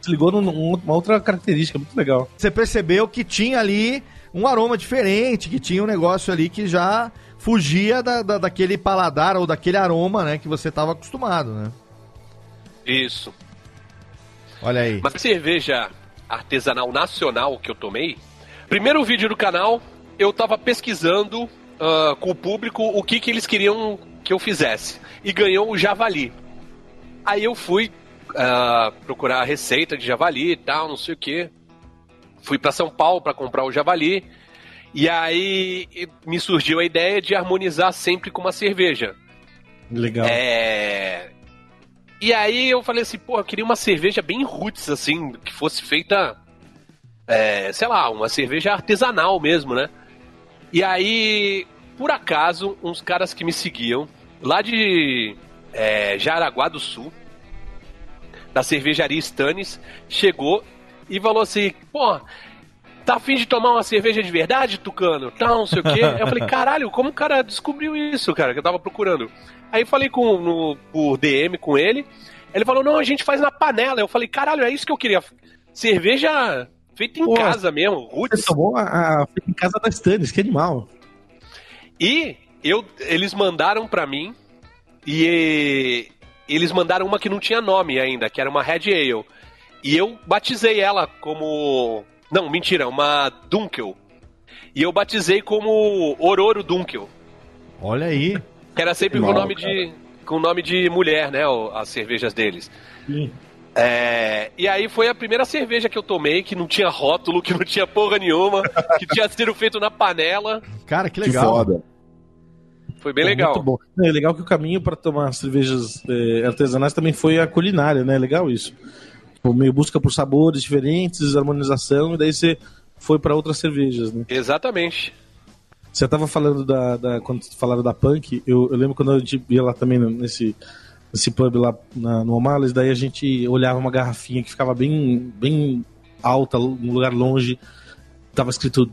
S2: se ligou numa uma outra característica, muito legal.
S1: Você percebeu que tinha ali um aroma diferente, que tinha um negócio ali que já fugia da, da- daquele paladar ou daquele aroma, né, que você estava acostumado, né?
S4: Isso.
S1: Olha aí.
S4: Mas cerveja artesanal nacional que eu tomei, primeiro vídeo do canal, eu tava pesquisando ah, com o público o que, que eles queriam que eu fizesse. E ganhou o javali. Aí eu fui ah, procurar a receita de javali e tal, não sei o que. Fui para São Paulo para comprar o javali. E aí me surgiu a ideia de harmonizar sempre com uma cerveja.
S2: Legal.
S4: É. E aí eu falei assim, pô, eu queria uma cerveja bem roots, assim, que fosse feita, é, sei lá, uma cerveja artesanal mesmo, né? E aí, por acaso, uns caras que me seguiam, lá de é, Jaraguá do Sul, da cervejaria Stannis, chegou e falou assim, pô, tá afim de tomar uma cerveja de verdade, Tucano? Tal, não sei o quê. Aí eu falei, caralho, como o cara descobriu isso, cara, que eu tava procurando? Aí falei com, no, por DM com ele. Ele falou, não, a gente faz na panela. Eu falei, caralho, é isso que eu queria. Cerveja feita em
S2: Pô,
S4: casa mesmo,
S2: Você tomou a, a feita em casa da Stannis, que animal.
S4: E eu, eles mandaram pra mim e eles mandaram uma que não tinha nome ainda, que era uma Red Ale. E eu batizei ela como. Não, mentira, uma Dunkel. E eu batizei como Ororo Dunkel.
S1: Olha aí.
S4: Que era sempre com
S3: Mal,
S4: nome de com nome de mulher, né? o- As cervejas deles.
S2: Sim.
S4: É, e aí foi a primeira cerveja que eu tomei, que não tinha rótulo, que não tinha porra nenhuma, que tinha sido feito na panela.
S1: Cara, que
S3: Que
S1: legal.
S3: foda.
S4: Foi bem legal.
S2: Muito bom. É legal que o caminho para tomar cervejas é, artesanais também foi a culinária, né? Legal isso. Tipo, meio busca por sabores diferentes, harmonização, e daí você foi para outras cervejas, né?
S4: Exatamente.
S2: Você tava falando da, da- quando falaram da punk, eu, eu lembro quando a gente ia lá também nesse nesse pub lá na, no O'Malley's, daí a gente olhava uma garrafinha que ficava bem bem alta, num lugar longe, tava escrito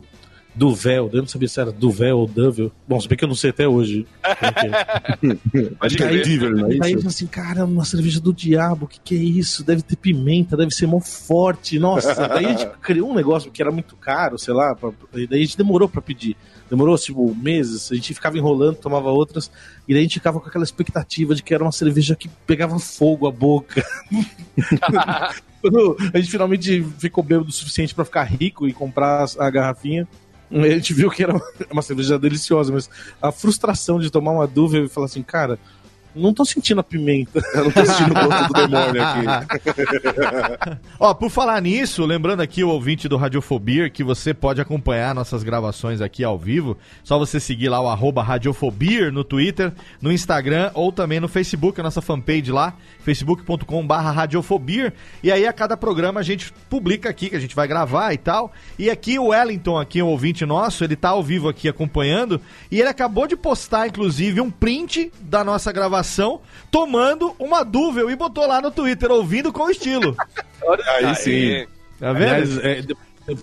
S2: Duvel, eu não sabia se era Duvel ou Duvel. Bom, se bem que eu não sei até hoje. que é.
S3: É não é
S2: eu
S3: isso?
S2: falei assim, cara, uma cerveja do diabo, o que, que é isso? Deve ter pimenta, deve ser mó forte. Nossa, daí a gente criou um negócio que era muito caro, sei lá, pra- e daí a gente demorou pra pedir. Demorou, tipo, meses, a gente ficava enrolando, tomava outras, e daí a gente ficava com aquela expectativa de que era uma cerveja que pegava fogo a boca. Quando a gente finalmente ficou bêbado o suficiente pra ficar rico e comprar a garrafinha, a gente viu que era uma- cerveja deliciosa, mas a frustração de tomar uma dúvida e falar assim, cara, não tô sentindo a pimenta.
S3: Eu não tô sentindo o gosto do demônio aqui.
S1: Ó, por falar nisso, lembrando aqui o ouvinte do Radiofobia que você pode acompanhar nossas gravações aqui ao vivo. Só você seguir lá o arroba Radiofobia no Twitter, no Instagram ou também no Facebook, a nossa fanpage lá, facebook.com barra Radiofobia. E aí a cada programa a gente publica aqui, que a gente vai gravar e tal. E aqui o Wellington, aqui o ouvinte nosso, ele tá ao vivo aqui acompanhando. E ele acabou de postar, inclusive, um print da nossa gravação tomando uma dúvida e botou lá no Twitter, ouvindo com estilo.
S3: Aí sim.
S1: Tá vendo?
S2: Aliás, é, de-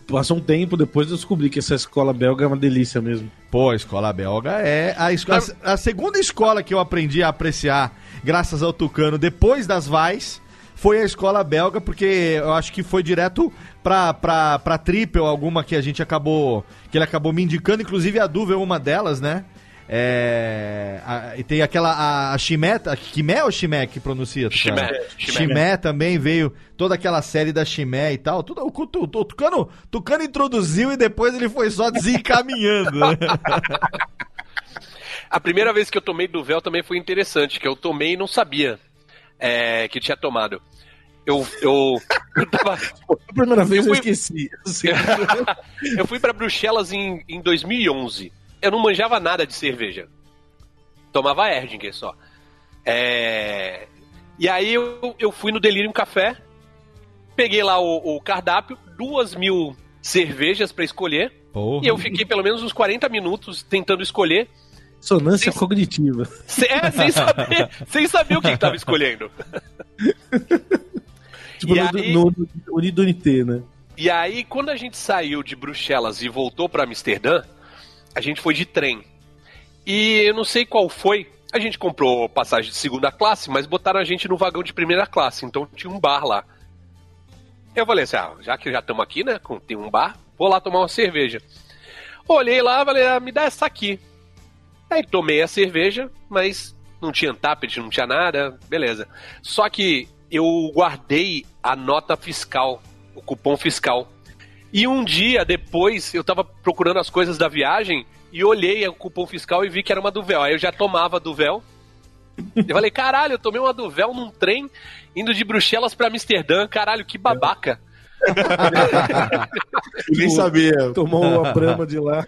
S2: passou um tempo depois eu descobri que essa escola belga é uma delícia mesmo.
S1: Pô, a escola belga é a, esco- a, a segunda escola que eu aprendi a apreciar, graças ao Tucano, depois das Vais, foi a escola belga, porque eu acho que foi direto pra, pra, pra Triple, alguma que a gente acabou. que ele acabou me indicando, inclusive a Duva é uma delas, né? É, a- e tem aquela. A, a Chimé, a Chimé ou Chimé que pronuncia?
S4: Chimé, Chimé.
S1: Chimé também veio, toda aquela série da Chimé e tal. Tudo, o, o, o Tucano, Tucano introduziu e depois ele foi só desencaminhando. né?
S4: A primeira vez que eu tomei do véu também foi interessante, que eu tomei e não sabia é, que tinha tomado. Eu, eu, eu, tava-
S2: A primeira vez eu,
S4: fui-
S2: esqueci. Assim,
S4: eu fui pra Bruxelas em, em 2011. Eu não manjava nada de cerveja. Tomava Erdinger só. É, E aí eu, eu fui no Delirium Café, peguei lá o, o cardápio, duas mil cervejas pra escolher,
S1: Porra.
S4: e eu fiquei pelo menos uns 40 minutos tentando escolher,
S2: Dissonância
S4: Sim.
S2: cognitiva.
S4: se- é, sem, saber, sem saber o que, que tava escolhendo.
S2: Tipo
S4: E
S2: no,
S4: aí-
S2: no, no Unidunité, né?
S4: E aí, quando a gente saiu de Bruxelas e voltou pra Amsterdã, a gente foi de trem. E eu não sei qual foi. A gente comprou passagem de segunda classe, mas botaram a gente no vagão de primeira classe, então tinha um bar lá. Eu falei assim, ah, já que já estamos aqui, né, tem um bar, vou lá tomar uma cerveja. Olhei lá, falei, ah, me dá essa aqui. Aí tomei a cerveja, mas não tinha tappet, não tinha nada, beleza. Só que eu guardei a nota fiscal, o cupom fiscal. E um dia depois, eu tava procurando as coisas da viagem e olhei o cupom fiscal e vi que era uma Duvel. Aí eu já tomava Duvel. Eu falei, caralho, eu tomei uma Duvel num trem indo de Bruxelas pra Amsterdã. Caralho, que babaca.
S3: Nem sabia.
S2: Tomou a brama de lá.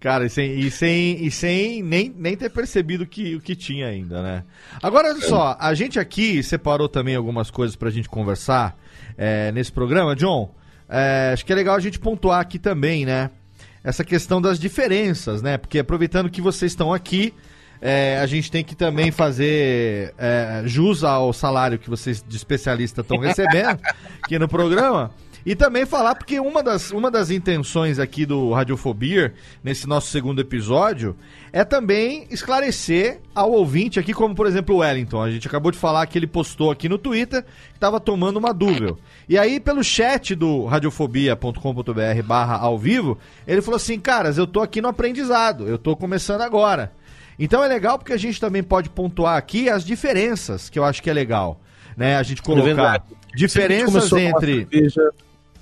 S1: Cara, e sem, e sem, e sem nem, nem ter percebido que, o que tinha ainda, né? Agora, olha só, a gente aqui separou também algumas coisas pra gente conversar é, nesse programa. John, é, acho que é legal a gente pontuar aqui também, né? Essa questão das diferenças, né? Porque aproveitando que vocês estão aqui, é, a gente tem que também fazer é, jus ao salário que vocês de especialista estão recebendo aqui no programa. E também falar, porque uma das, uma das intenções aqui do Radiofobia, nesse nosso segundo episódio, é também esclarecer ao ouvinte aqui, como por exemplo o Wellington. A gente acabou de falar que ele postou aqui no Twitter que estava tomando uma dúvida. E aí, pelo chat do radiofobia.com.br barra ao vivo, ele falou assim, caras, eu tô aqui no aprendizado, eu tô começando agora. Então é legal porque a gente também pode pontuar aqui as diferenças, que eu acho que é legal. Né? A gente colocar
S2: verdade. Se a gente
S1: diferenças entre...
S2: cerveja,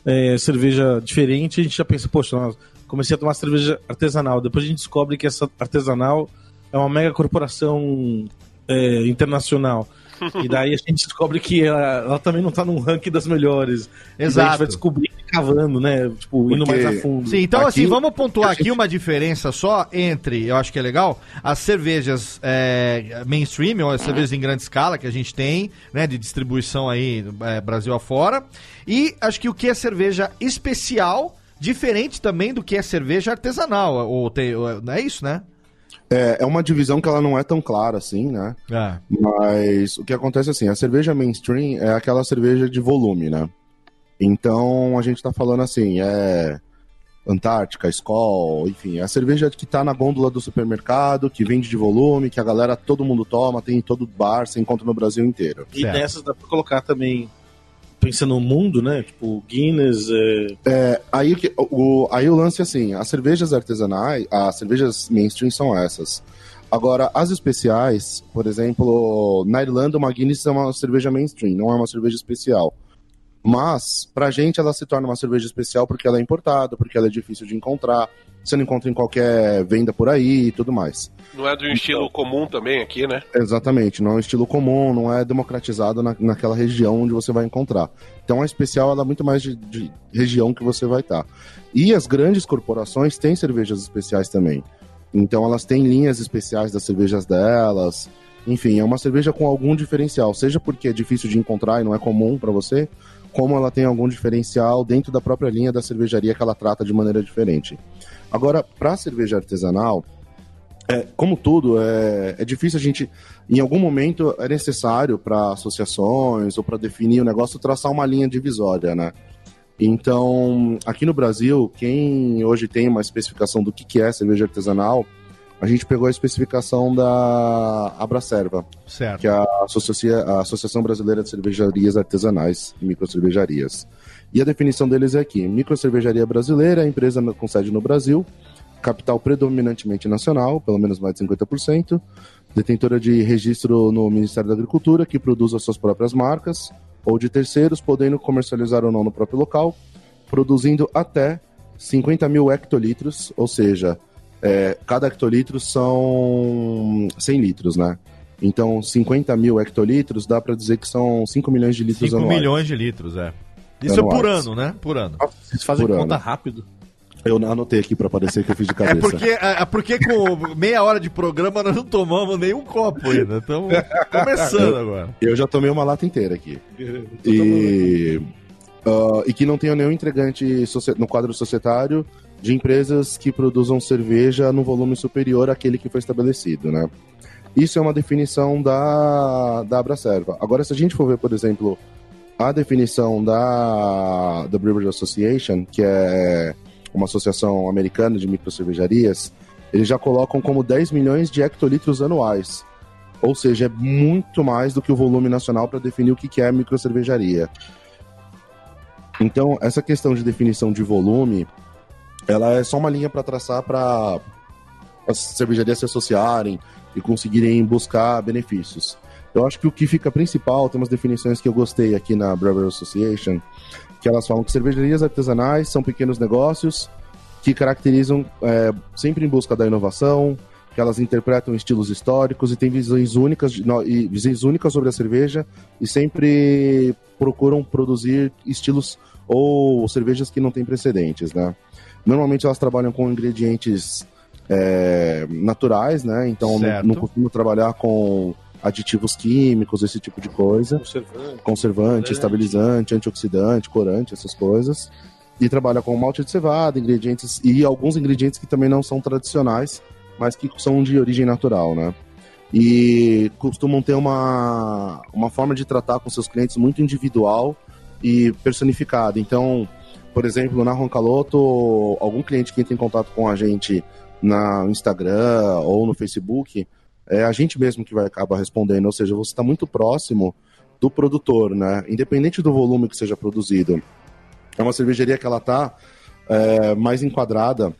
S2: é, cerveja diferente, a gente já pensa, poxa, nós comecei a tomar cerveja artesanal. Depois a gente descobre que essa artesanal é uma mega corporação é, internacional. E daí a gente descobre que ela, ela também não tá num ranking das melhores.
S1: Exato.
S2: a gente vai descobrir cavando, né? Tipo, indo
S3: Porque-
S2: mais a fundo.
S1: Sim, então
S3: Aqui-
S1: assim, vamos pontuar
S3: a
S1: aqui
S3: gente-
S1: uma diferença só entre, eu acho que é legal, as cervejas é, mainstream, ou as cervejas em grande escala que a gente tem, né, de distribuição aí é, Brasil afora, e acho que o que é cerveja especial, diferente também do que é cerveja artesanal, ou tem, ou- não é isso, né?
S3: É, é uma divisão que ela não é tão clara assim, né?
S1: É.
S3: Mas o que acontece é assim, a cerveja mainstream é aquela cerveja de volume, né? Então a gente tá falando assim, é Antártica, Skol, enfim, é a cerveja que tá na gôndola do supermercado, que vende de volume, que a galera, todo mundo toma, tem em todo bar, você encontra no Brasil inteiro.
S2: E
S1: Certo.
S2: nessas dá pra colocar também, pensando no mundo, né? Tipo, Guinness, é,
S3: Aí, o que- o, aí o lance é assim, as cervejas artesanais, as cervejas mainstream são essas. Agora, as especiais, por exemplo, na Irlanda uma Guinness é uma cerveja mainstream, não é uma cerveja especial. Mas, pra gente, ela se torna uma cerveja especial porque ela é importada, porque ela é difícil de encontrar, você não encontra em qualquer venda por aí e tudo mais.
S4: Não é de um estilo comum também aqui, né?
S3: Exatamente, não é um estilo comum, não é democratizado na, naquela região onde você vai encontrar. Então a especial ela é muito mais de, de região que você vai estar. E as grandes corporações têm cervejas especiais também. Então elas têm linhas especiais das cervejas delas. Enfim, é uma cerveja com algum diferencial, seja porque é difícil de encontrar e não é comum para você, como ela tem algum diferencial dentro da própria linha da cervejaria que ela trata de maneira diferente. Agora, para cerveja artesanal, é, como tudo, é, é difícil a gente. Em algum momento é necessário para associações ou para definir o negócio traçar uma linha divisória, né? Então, aqui no Brasil, quem hoje tem uma especificação do que, que é cerveja artesanal, a gente pegou a especificação da Abracerva,
S1: Certo.
S3: que é a, Associa- a Associação Brasileira de Cervejarias Artesanais e Microcervejarias. E a definição deles é aqui: microcervejaria brasileira, é empresa com sede no Brasil, capital predominantemente nacional, pelo menos mais de 50%, detentora de registro no Ministério da Agricultura, que produz as suas próprias marcas, ou de terceiros, podendo comercializar ou não no próprio local, produzindo até 50 mil hectolitros, ou seja, é, cada hectolitro são 100 litros, né? Então, 50 mil hectolitros dá para dizer que são 5 milhões de litros
S1: 5
S3: anuais.
S1: milhões de litros, é. Isso é
S3: Anuais.
S1: por ano, né? Por ano.
S2: vocês fazem
S3: Por ano.
S2: conta rápido.
S3: Eu anotei aqui para parecer que eu fiz de
S1: É
S3: cabeça.
S1: porque, é porque com meia hora de programa nós não tomamos nenhum copo ainda. Estamos começando agora.
S3: Eu já tomei uma lata inteira aqui. E, ah, e que não tenha nenhum entregante no quadro societário de empresas que produzam cerveja no volume superior àquele que foi estabelecido, né? Isso é uma definição da, da Abracerva. Agora, se a gente for ver, por exemplo, a definição da, da Brewers Association, que é uma associação americana de microcervejarias, eles já colocam como 10 milhões de hectolitros anuais. Ou seja, é muito mais do que o volume nacional para definir o que é microcervejaria. Então, essa questão de definição de volume, ela é só uma linha para traçar para as cervejarias se associarem e conseguirem buscar benefícios. Eu acho que o que fica principal, tem umas definições que eu gostei aqui na Brewer Association, que elas falam que cervejarias artesanais são pequenos negócios que caracterizam é, sempre em busca da inovação, que elas interpretam estilos históricos e têm visões únicas, de- no- e visões únicas sobre a cerveja e sempre procuram produzir estilos ou cervejas que não têm precedentes, né? Normalmente elas trabalham com ingredientes é, naturais, né? Então não, não costumam trabalhar com aditivos químicos, esse tipo de coisa conservante,
S2: Corante.
S3: estabilizante, antioxidante, corante, essas coisas. E trabalha com malte de cevada, ingredientes e alguns ingredientes que também não são tradicionais, mas que são de origem natural, né? E costumam ter uma, uma forma de tratar com seus clientes muito individual e personificada. Então, por exemplo, na Roncaloto, algum cliente que entra em contato com a gente na no Instagram ou no Facebook, é a gente mesmo que vai acabar respondendo, ou seja, você está muito próximo do produtor, né? Independente do volume que seja produzido. É uma cervejaria que ela tá é, mais enquadrada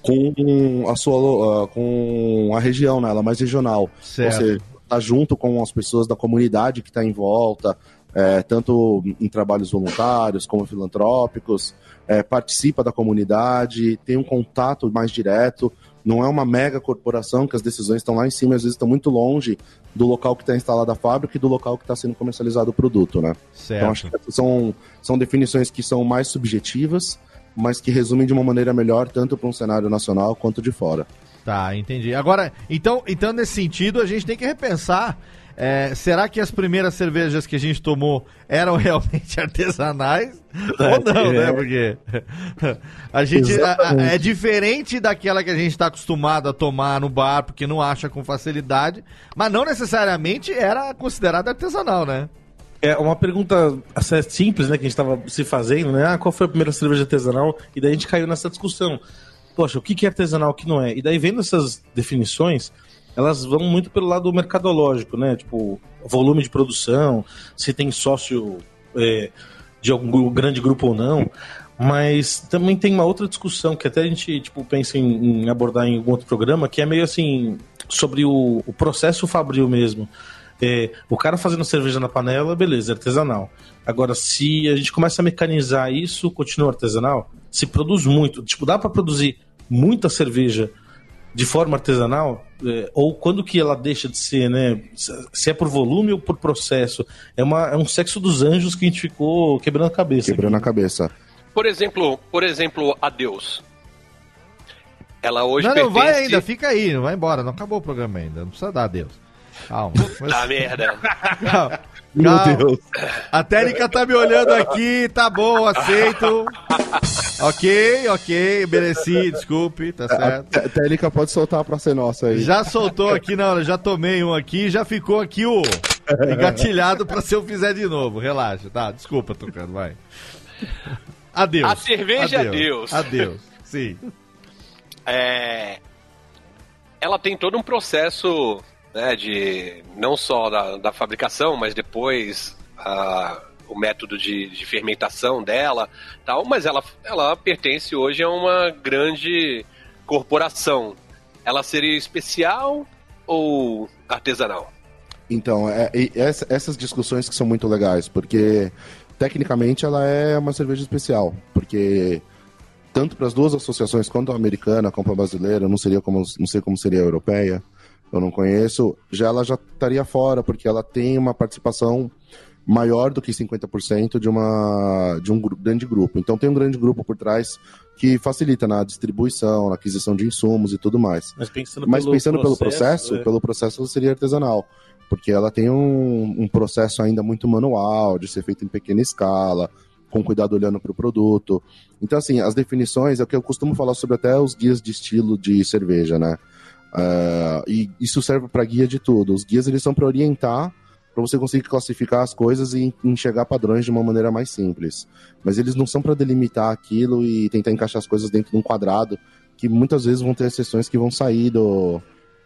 S3: com a sua ah, com a região, né? Ela é mais regional. Ou
S1: Certo.
S3: seja, tá junto com as pessoas da comunidade que tá em volta, é, tanto em trabalhos voluntários como filantrópicos, é, participa da comunidade, tem um contato mais direto. Não é uma mega corporação que as decisões estão lá em cima, às vezes estão muito longe do local que está instalada a fábrica e do local que está sendo comercializado o produto, né?
S1: Certo.
S3: Então acho que são, são definições que são mais subjetivas, mas que resumem de uma maneira melhor tanto para um cenário nacional quanto de fora.
S1: Tá, entendi. Agora, então, então nesse sentido, a gente tem que repensar. É, será que as primeiras cervejas que a gente tomou eram realmente artesanais? Ou não, né? Porque a gente a- a- é diferente daquela que a gente está acostumado a tomar no bar, porque não acha com facilidade, mas não necessariamente era considerada artesanal, né?
S2: É uma pergunta assim, simples, né, que a gente tava se fazendo, né? Ah, qual foi a primeira cerveja artesanal? E daí a gente caiu nessa discussão. Poxa, o que que é artesanal, o que não é? E daí vendo essas definições, elas vão muito pelo lado mercadológico, né? Tipo, volume de produção, se tem sócio é, de algum grande grupo ou não. Mas também tem uma outra discussão que até a gente tipo, pensa em, em abordar em algum outro programa, que é meio assim, sobre o, o processo fabril mesmo. É, o cara fazendo cerveja na panela, beleza, é artesanal. Agora, se a gente começa a mecanizar isso, continua artesanal? Se produz muito, tipo, dá para produzir muita cerveja de forma artesanal? É, ou quando que ela deixa de ser, né? Se- é por volume ou por processo? É, uma, é um sexo dos anjos que a gente ficou quebrando a cabeça.
S3: Quebrando a cabeça.
S4: Por exemplo, por exemplo, Adeus. Ela hoje
S1: não, não
S4: pertence...
S1: vai ainda, fica aí, não vai embora, não acabou o programa ainda, não precisa dar adeus. Calma.
S4: Ah, merda.
S1: Calma.
S3: Meu
S1: Calma.
S3: Deus.
S1: A técnica tá me olhando aqui, tá bom, aceito. ok, ok, mereci, desculpe, tá
S3: A
S1: certo.
S3: Té- Técnica pode soltar pra ser nossa aí.
S1: Já soltou aqui, não, já tomei um aqui, já ficou aqui o engatilhado pra se eu fizer de novo. Relaxa, tá? Desculpa, tocando, vai. Adeus.
S4: A cerveja, adeus.
S1: Adeus. Sim.
S4: É, ela tem todo um processo né, de não só da, da fabricação, mas depois ah, o método de, de fermentação dela, tal. Mas ela, ela pertence hoje a uma grande corporação. Ela seria especial ou artesanal?
S3: Então, é- essa- essas discussões que são muito legais, porque tecnicamente ela é uma cerveja especial, porque tanto para as duas associações, quanto a americana, quanto a brasileira, não seria como não sei como seria a europeia, eu não conheço, já ela já estaria fora, porque ela tem uma participação maior do que 50% de uma de um grande grupo. Então tem um grande grupo por trás que facilita na distribuição, na aquisição de insumos e tudo mais.
S2: Mas pensando,
S3: Mas pensando pelo processo,
S2: é.
S3: pelo processo seria artesanal. Porque ela tem um, um processo ainda muito manual, de ser feito em pequena escala, com cuidado olhando para o produto. Então, assim, as definições é o que eu costumo falar sobre até os guias de estilo de cerveja, né? Ah, e isso serve para guia de tudo. Os guias eles são para orientar, para você conseguir classificar as coisas e enxergar padrões de uma maneira mais simples. Mas eles não são para delimitar aquilo e tentar encaixar as coisas dentro de um quadrado, que muitas vezes vão ter exceções que vão sair do,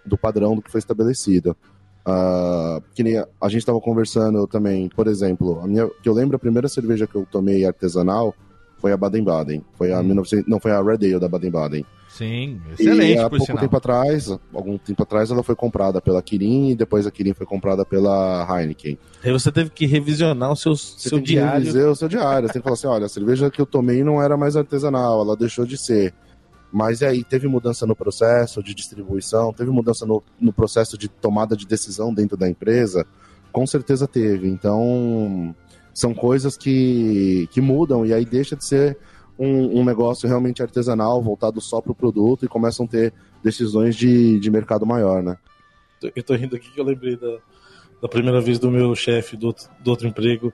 S3: do padrão do que foi estabelecido. Ah, que nem a, a gente estava conversando também, por exemplo, a minha, que eu lembro a primeira cerveja que eu tomei artesanal foi a Baden-Baden. Foi a
S1: Hum.
S3: 1900, não foi a Red Ale da Baden-Baden.
S1: Sim,
S3: E
S1: excelente,
S3: há
S1: por
S3: pouco
S1: sinal.
S3: tempo atrás, algum tempo atrás, ela foi comprada pela Kirin e depois a Kirin foi comprada pela Heineken.
S2: Aí você teve que revisionar o seu,
S3: Você
S2: seu
S3: tem que
S2: diário.
S3: dizer o seu diário. Você tem que falar assim: olha, a cerveja que eu tomei não era mais artesanal, ela deixou de ser. Mas e aí, teve mudança no processo de distribuição, teve mudança no, no processo de tomada de decisão dentro da empresa? Com certeza teve. Então, são coisas que, que mudam e aí deixa de ser um, um negócio realmente artesanal, voltado só para o produto e começam a ter decisões de, de mercado maior, né?
S2: Eu tô rindo aqui que eu lembrei da, da primeira vez do meu chefe do, outro- do outro emprego,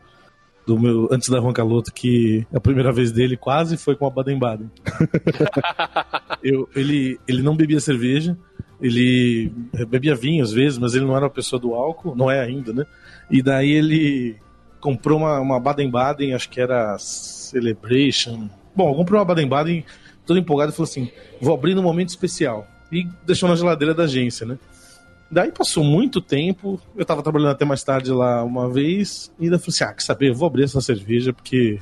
S2: do meu antes da Roncaloto, que a primeira vez dele quase foi com a Baden-Baden. Eu- ele, ele não bebia cerveja, ele bebia vinho às vezes, mas ele não era uma pessoa do álcool, não é ainda, né? E daí ele comprou uma, uma Baden-Baden, acho que era Celebration. Bom, comprou uma Baden-Baden, todo empolgado, e falou assim: vou abrir num momento especial. E deixou na geladeira da agência, né? Daí passou muito tempo, eu tava trabalhando até mais tarde lá uma vez, e ainda falei assim: ah, quer saber, eu vou abrir essa cerveja porque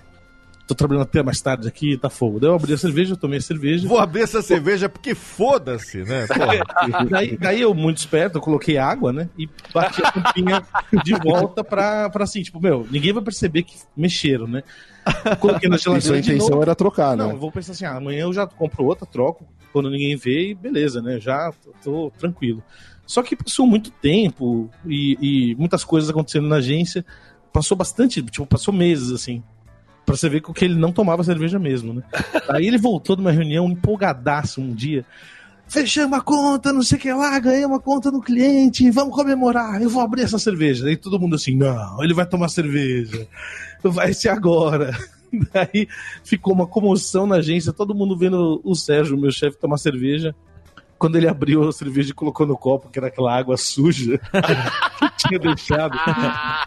S2: tô trabalhando até mais tarde aqui, tá fogo. Daí eu abri a cerveja, tomei a cerveja.
S1: Vou abrir essa cerveja porque foda-se, né?
S2: daí, daí eu, muito esperto, eu coloquei água, né? E bati a tampinha de volta pra, pra assim, tipo, meu, ninguém vai perceber que mexeram, né?
S3: Coloquei na geladeira. E sua intenção novo. era trocar, né?
S2: Não, eu vou pensar assim, ah, amanhã eu já compro outra, troco, quando ninguém vê, e beleza, né? Já tô, tô tranquilo. Só que passou muito tempo e, e muitas coisas acontecendo na agência. Passou bastante, tipo, passou meses, assim. Pra você ver que ele não tomava cerveja mesmo, né? Aí ele voltou de uma reunião empolgadaço um dia. Fechamos a conta, não sei o que lá, ganhei uma conta no cliente, vamos comemorar, eu vou abrir essa cerveja. Aí todo mundo assim, não, ele vai tomar cerveja, vai ser agora. Daí ficou uma comoção na agência, todo mundo vendo o Sérgio, meu chefe, tomar cerveja quando ele abriu a cerveja e colocou no copo, que era aquela água suja que tinha deixado.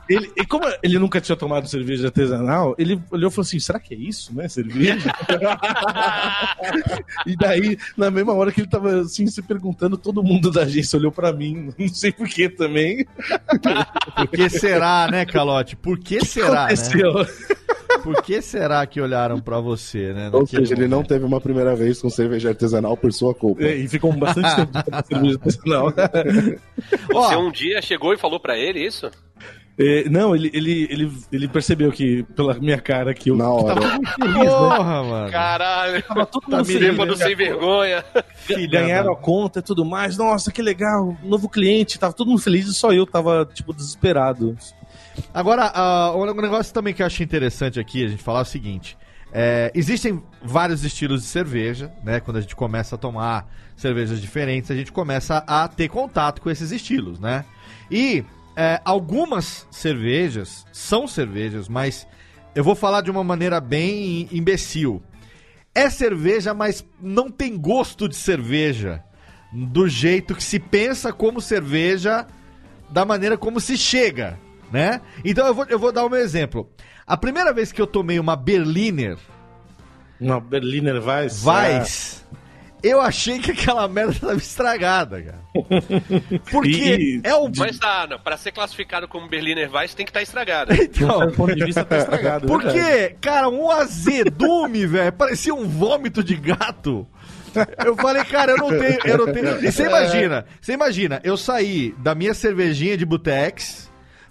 S2: Ele, e como ele nunca tinha tomado cerveja artesanal, ele olhou e falou assim: será que é isso, né? Cerveja? e daí, na mesma hora que ele tava assim se perguntando, todo mundo da agência olhou para mim, não sei porquê também.
S1: Por que será, né, Calote? Por que será? Né? Por que será que olharam para você, né?
S3: Ou seja, momento? ele não teve uma primeira vez com cerveja artesanal por sua culpa.
S2: É, e ficou bastante tempo com cerveja artesanal.
S4: Você um dia chegou e falou para ele isso?
S2: É, não, ele, ele, ele, ele percebeu que, pela minha cara, que eu
S3: Na hora.
S2: tava muito feliz, né?
S4: Porra, né? mano. Caralho.
S2: Tava todo mundo tá
S4: feliz. Né? sem vergonha.
S2: Ganharam a conta e tudo mais. Nossa, que legal. Novo cliente. Tava todo mundo feliz e só eu tava, tipo, desesperado.
S1: Agora, uh, um negócio também que eu achei interessante aqui a gente falar é o seguinte. É, existem vários estilos de cerveja, né? Quando a gente começa a tomar cervejas diferentes, a gente começa a ter contato com esses estilos, né? E é, algumas cervejas são cervejas, mas eu vou falar de uma maneira bem imbecil. É cerveja, mas não tem gosto de cerveja. Do jeito que se pensa como cerveja, da maneira como se chega né? Então eu vou, eu vou dar um exemplo. A primeira vez que eu tomei uma Berliner.
S2: Uma Berliner Weiss?
S1: Weiss. Eu achei que aquela merda estava estragada, cara. Porque
S4: e, é o. Mas tá, não, pra ser classificado como Berliner Weiss tem que estar tá estragado.
S1: Então. Do ponto de vista, tá estragado. Porque, cara, um azedume, velho. Parecia um vômito de gato. Eu falei, cara, eu não tenho. Eu não tenho. E você imagina, você imagina, eu saí da minha cervejinha de Butex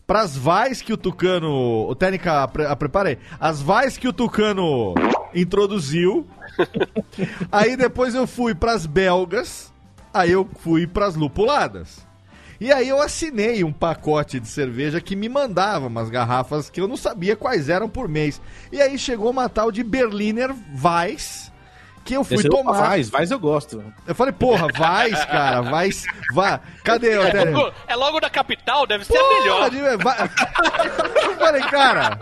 S1: pras vais que o Tucano. O Técnica, a preparei. As vais que o Tucano introduziu. aí depois eu fui pras belgas. Aí eu fui pras lupuladas. E aí eu assinei um pacote de cerveja que me mandava umas garrafas que eu não sabia quais eram por mês. E aí chegou uma tal de Berliner Weiss que eu fui Esse tomar.
S2: Vais, Vais eu gosto.
S1: Eu falei, porra, Vais, cara, Vais. Vá. Cadê o
S4: é, logo, é logo da capital, deve ser porra, a melhor. De, vai...
S1: eu falei, cara,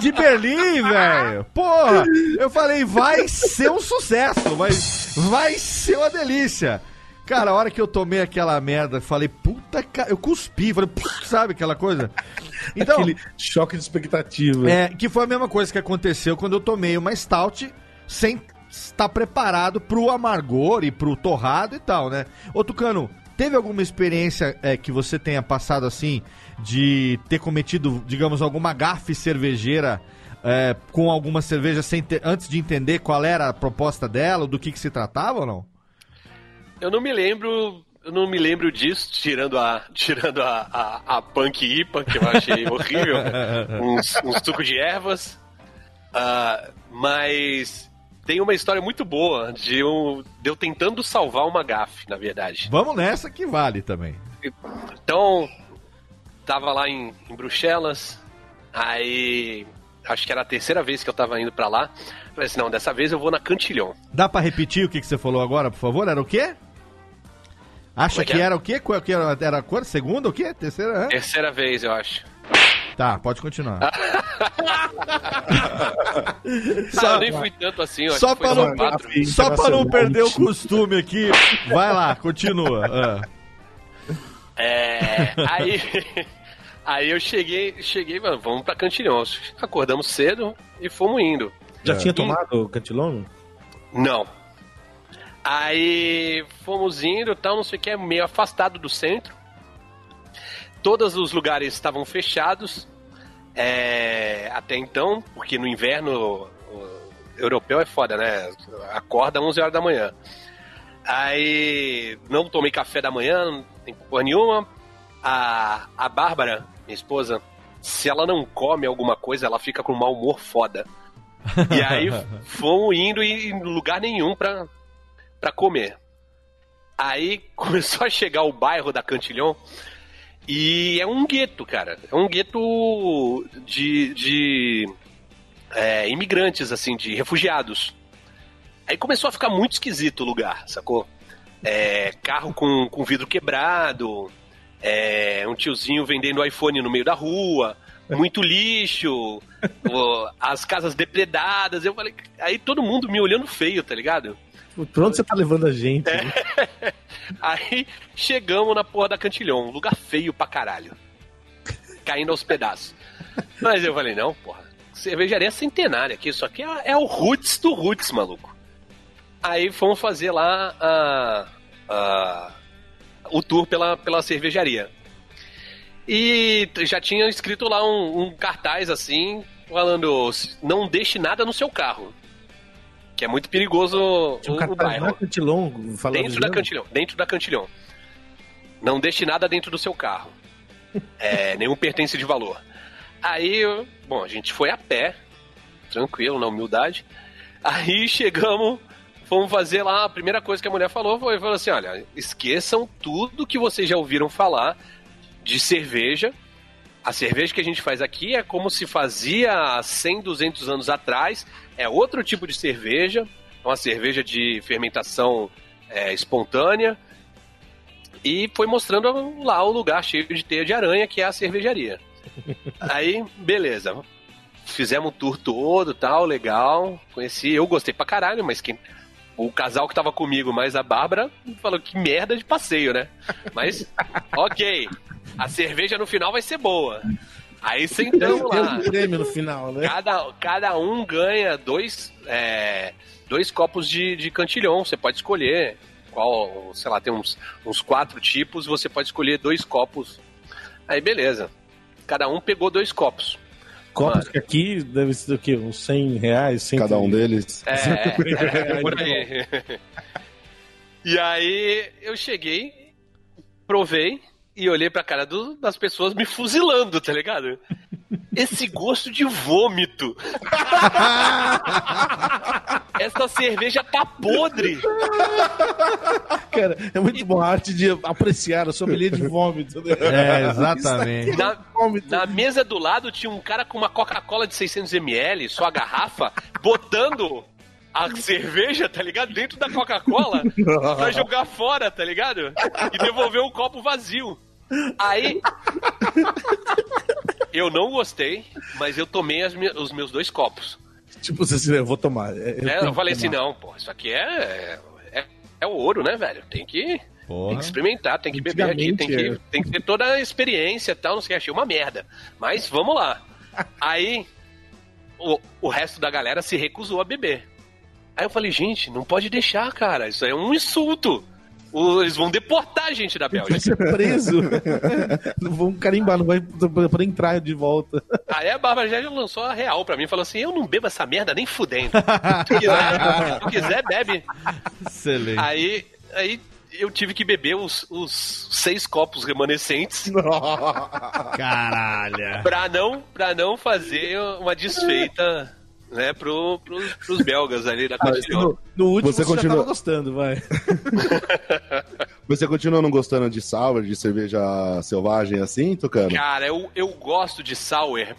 S1: de Berlim, velho. Porra, eu falei, vai ser um sucesso, vai, vai ser uma delícia. Cara, a hora que eu tomei aquela merda, falei, puta, cara, eu cuspi, falei, sabe aquela coisa?
S2: Então, Aquele choque de expectativa.
S1: É, que foi a mesma coisa que aconteceu quando eu tomei uma stout sem está preparado pro amargor e pro torrado e tal, né? Ô Tucano, teve alguma experiência é, que você tenha passado assim de ter cometido, digamos, alguma gafe cervejeira é, com alguma cerveja sem ter, antes de entender qual era a proposta dela, do que, que se tratava ou não?
S4: Eu não me lembro. Eu não me lembro disso, tirando a, tirando a, a, a Punk IPA, que eu achei horrível. uns, uns suco de ervas. Uh, mas tem uma história muito boa de, um, de eu tentando salvar uma gafe, na verdade.
S1: Vamos nessa que vale também.
S4: Então, tava lá em, em Bruxelas, aí acho que era a terceira vez que eu tava indo para lá. Falei assim, não, dessa vez eu vou na Cantillon.
S1: Dá para repetir o que, que você falou agora, por favor? Era o quê? Acha é que, que era o quê? Qual que era, era a cor? Segunda o quê? Terceira? Hã?
S4: Terceira vez, eu acho.
S1: Tá, pode continuar.
S4: só, eu nem fui tanto assim,
S1: só para não, só pra não perder o costume aqui, vai lá, continua. Ah.
S4: É, aí, aí eu cheguei, cheguei, mano, vamos pra Cantilhão. Acordamos cedo e fomos indo.
S2: Já é. tinha tomado Cantilão?
S4: Não. Aí fomos indo, tal, não sei o que, meio afastado do centro todos os lugares estavam fechados é, até então, porque no inverno europeu é foda, né? Acorda 11 horas da manhã. Aí não tomei café da manhã, não tem porra nenhuma. A, a Bárbara, minha esposa, se ela não come alguma coisa, ela fica com um mau humor foda. E aí fomos indo em lugar nenhum pra, pra comer. Aí começou a chegar o bairro da Cantilhão e é um gueto, cara. É um gueto de, de é, imigrantes, assim, de refugiados. Aí começou a ficar muito esquisito o lugar, sacou? É, carro com, com vidro quebrado, é, um tiozinho vendendo iPhone no meio da rua, muito lixo, as casas depredadas. Eu falei, aí todo mundo me olhando feio, tá ligado?
S2: Por onde você tá levando a gente? É.
S4: Né? Aí chegamos na porra da Cantilhão, um lugar feio pra caralho. Caindo aos pedaços. Mas eu falei, não, porra, cervejaria centenária aqui, isso aqui é, é o roots do roots, maluco. Aí fomos fazer lá a, a, o tour pela, pela cervejaria. E já tinha escrito lá um, um cartaz assim, falando: não deixe nada no seu carro. Que é muito perigoso
S2: Tinha um o, o bairro. Cantilão,
S4: dentro da Cantilhão, dentro da Cantilhão. Não deixe nada dentro do seu carro. é, nenhum pertence de valor. Aí, bom, a gente foi a pé, tranquilo, na humildade. Aí chegamos, fomos fazer lá, a primeira coisa que a mulher falou foi, falou assim, olha, esqueçam tudo que vocês já ouviram falar de cerveja. A cerveja que a gente faz aqui é como se fazia 100, 200 anos atrás. É outro tipo de cerveja, é uma cerveja de fermentação é, espontânea. E foi mostrando lá o lugar cheio de teia de aranha, que é a cervejaria. Aí, beleza. Fizemos o tour todo, tal, legal. Conheci, eu gostei pra caralho, mas quem, o casal que tava comigo, mais a Bárbara, falou que merda de passeio, né? Mas, ok. A cerveja no final vai ser boa. Aí sentamos lá.
S2: prêmio no final, né?
S4: Cada, cada um ganha dois, é, dois copos de, de cantilhão. Você pode escolher qual, sei lá, tem uns, uns quatro tipos. Você pode escolher dois copos. Aí beleza. Cada um pegou dois copos.
S2: Copos Mano. que aqui deve ser o quê? Uns 100 reais? 100
S3: Cada um deles?
S4: É, é, é por aí. e aí eu cheguei, provei e olhei pra cara do, das pessoas me fuzilando, tá ligado? Esse gosto de vômito. Essa cerveja tá podre.
S2: Cara, é muito e... bom a arte de apreciar a sommelier de vômito. Né?
S1: É, exatamente.
S4: Na, na, mesa do lado tinha um cara com uma Coca-Cola de 600ml, só a garrafa, botando a cerveja, tá ligado? Dentro da Coca-Cola pra jogar fora, tá ligado? E devolver o copo vazio. Aí. eu não gostei, mas eu tomei os meus dois copos.
S2: Tipo, você assim, eu vou tomar.
S4: É, eu, é, eu falei assim, não, pô, isso aqui é, é, é ouro, né, velho? Tem que, tem que experimentar, tem que beber aqui, tem que, é. tem que ter toda a experiência e tal, não sei o que, achei uma merda. Mas vamos lá. Aí, o, o resto da galera se recusou a beber. Aí eu falei, gente, não pode deixar, cara, isso é um insulto eles vão deportar a gente da Bélgica. Vai
S2: ser preso. não vão carimbar, não vai para entrar de volta.
S4: Aí a Bárbara já lançou a real pra mim e falou assim: Eu não bebo essa merda nem fudendo. Se quiser, se quiser bebe.
S1: Excelente.
S4: Aí, aí eu tive que beber os, os seis copos remanescentes.
S1: Caralho.
S4: Pra não, pra não fazer uma desfeita né, pro, pros, pros belgas ali da Castilhão.
S2: No, no, último você, você continua... gostando, vai.
S3: você continua não gostando de sour, de cerveja selvagem assim, Tucano?
S4: Cara, eu, eu gosto de sour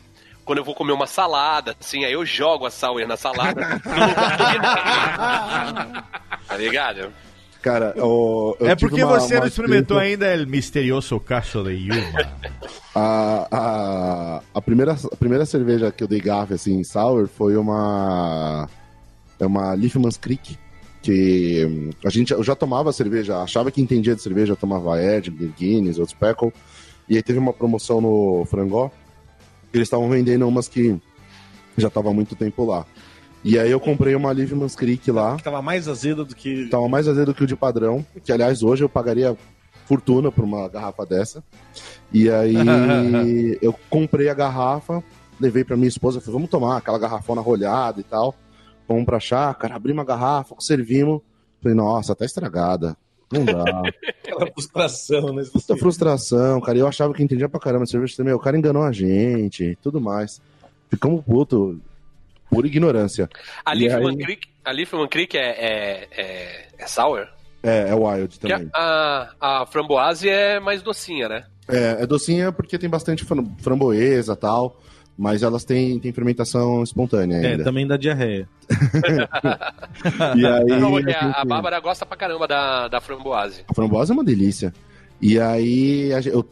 S4: quando eu vou comer uma salada, assim, aí eu jogo a sour na salada Tá ligado?
S3: Cara, o,
S1: é porque uma, você uma não experimentou ainda o misterioso cacho de Yuma.
S3: a, a, a, primeira, a primeira cerveja que eu dei gafe, assim, sour, foi uma... É uma Liefmans Creek, que hum, a gente, eu já tomava cerveja, achava que entendia de cerveja, eu tomava Ed, Guinness, outros Speckle, e aí teve uma promoção no Frangó, eles estavam vendendo umas que já estava há muito tempo lá. E aí eu comprei uma Liveman's Creek lá.
S2: Que tava mais azeda do que.
S3: Tava mais azeda do que o de padrão. Que aliás hoje eu pagaria fortuna por uma garrafa dessa. E aí eu comprei a garrafa, levei para minha esposa, falei, vamos tomar aquela garrafona rolhada e tal. fomos pra chácara, abrimos a garrafa, servimos. Falei, nossa, tá estragada. Não dá.
S2: Aquela frustração, né?
S3: Muita frustração, cara. Eu achava que entendia pra caramba cerveja também. O cara enganou a gente tudo mais. Ficamos puto. Pura ignorância.
S4: A Liefman
S3: aí-
S4: Creek, a Liefman Creek é, é, é, é sour?
S3: É, é wild também.
S4: a, a framboase é mais docinha, né?
S3: É, é docinha porque tem bastante fram- framboesa e tal. Mas elas têm, têm fermentação espontânea
S2: É,
S3: ainda.
S2: também dá diarreia.
S3: E aí,
S4: Não,
S3: a
S4: porque a, a Bárbara gosta pra caramba da, da framboase.
S3: A framboesa é uma delícia. E aí a, eu,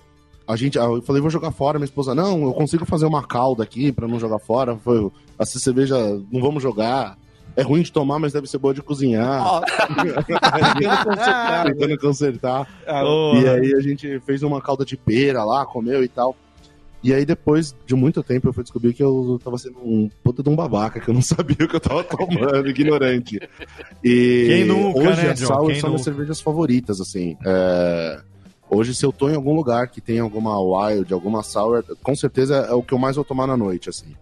S3: a gente, eu falei, vou jogar fora. Minha esposa, não, eu consigo fazer uma calda aqui pra não jogar fora. Foi, essa cerveja, não vamos jogar. É ruim de tomar, mas deve ser boa de cozinhar. Tentando consertar.
S1: Porra.
S3: E aí a gente fez uma calda de pera lá, comeu e tal. E aí depois de muito tempo eu fui descobrir que eu tava sendo um puta de um babaca, que eu não sabia o que eu tava tomando, ignorante. E
S1: Quem nunca,
S3: hoje
S1: né,
S3: as sour
S1: Quem
S3: são minhas
S1: nunca?
S3: cervejas favoritas, assim. É, Hoje, se eu tô em algum lugar que tem alguma wild, alguma sour, com certeza é o que eu mais vou tomar na noite, assim.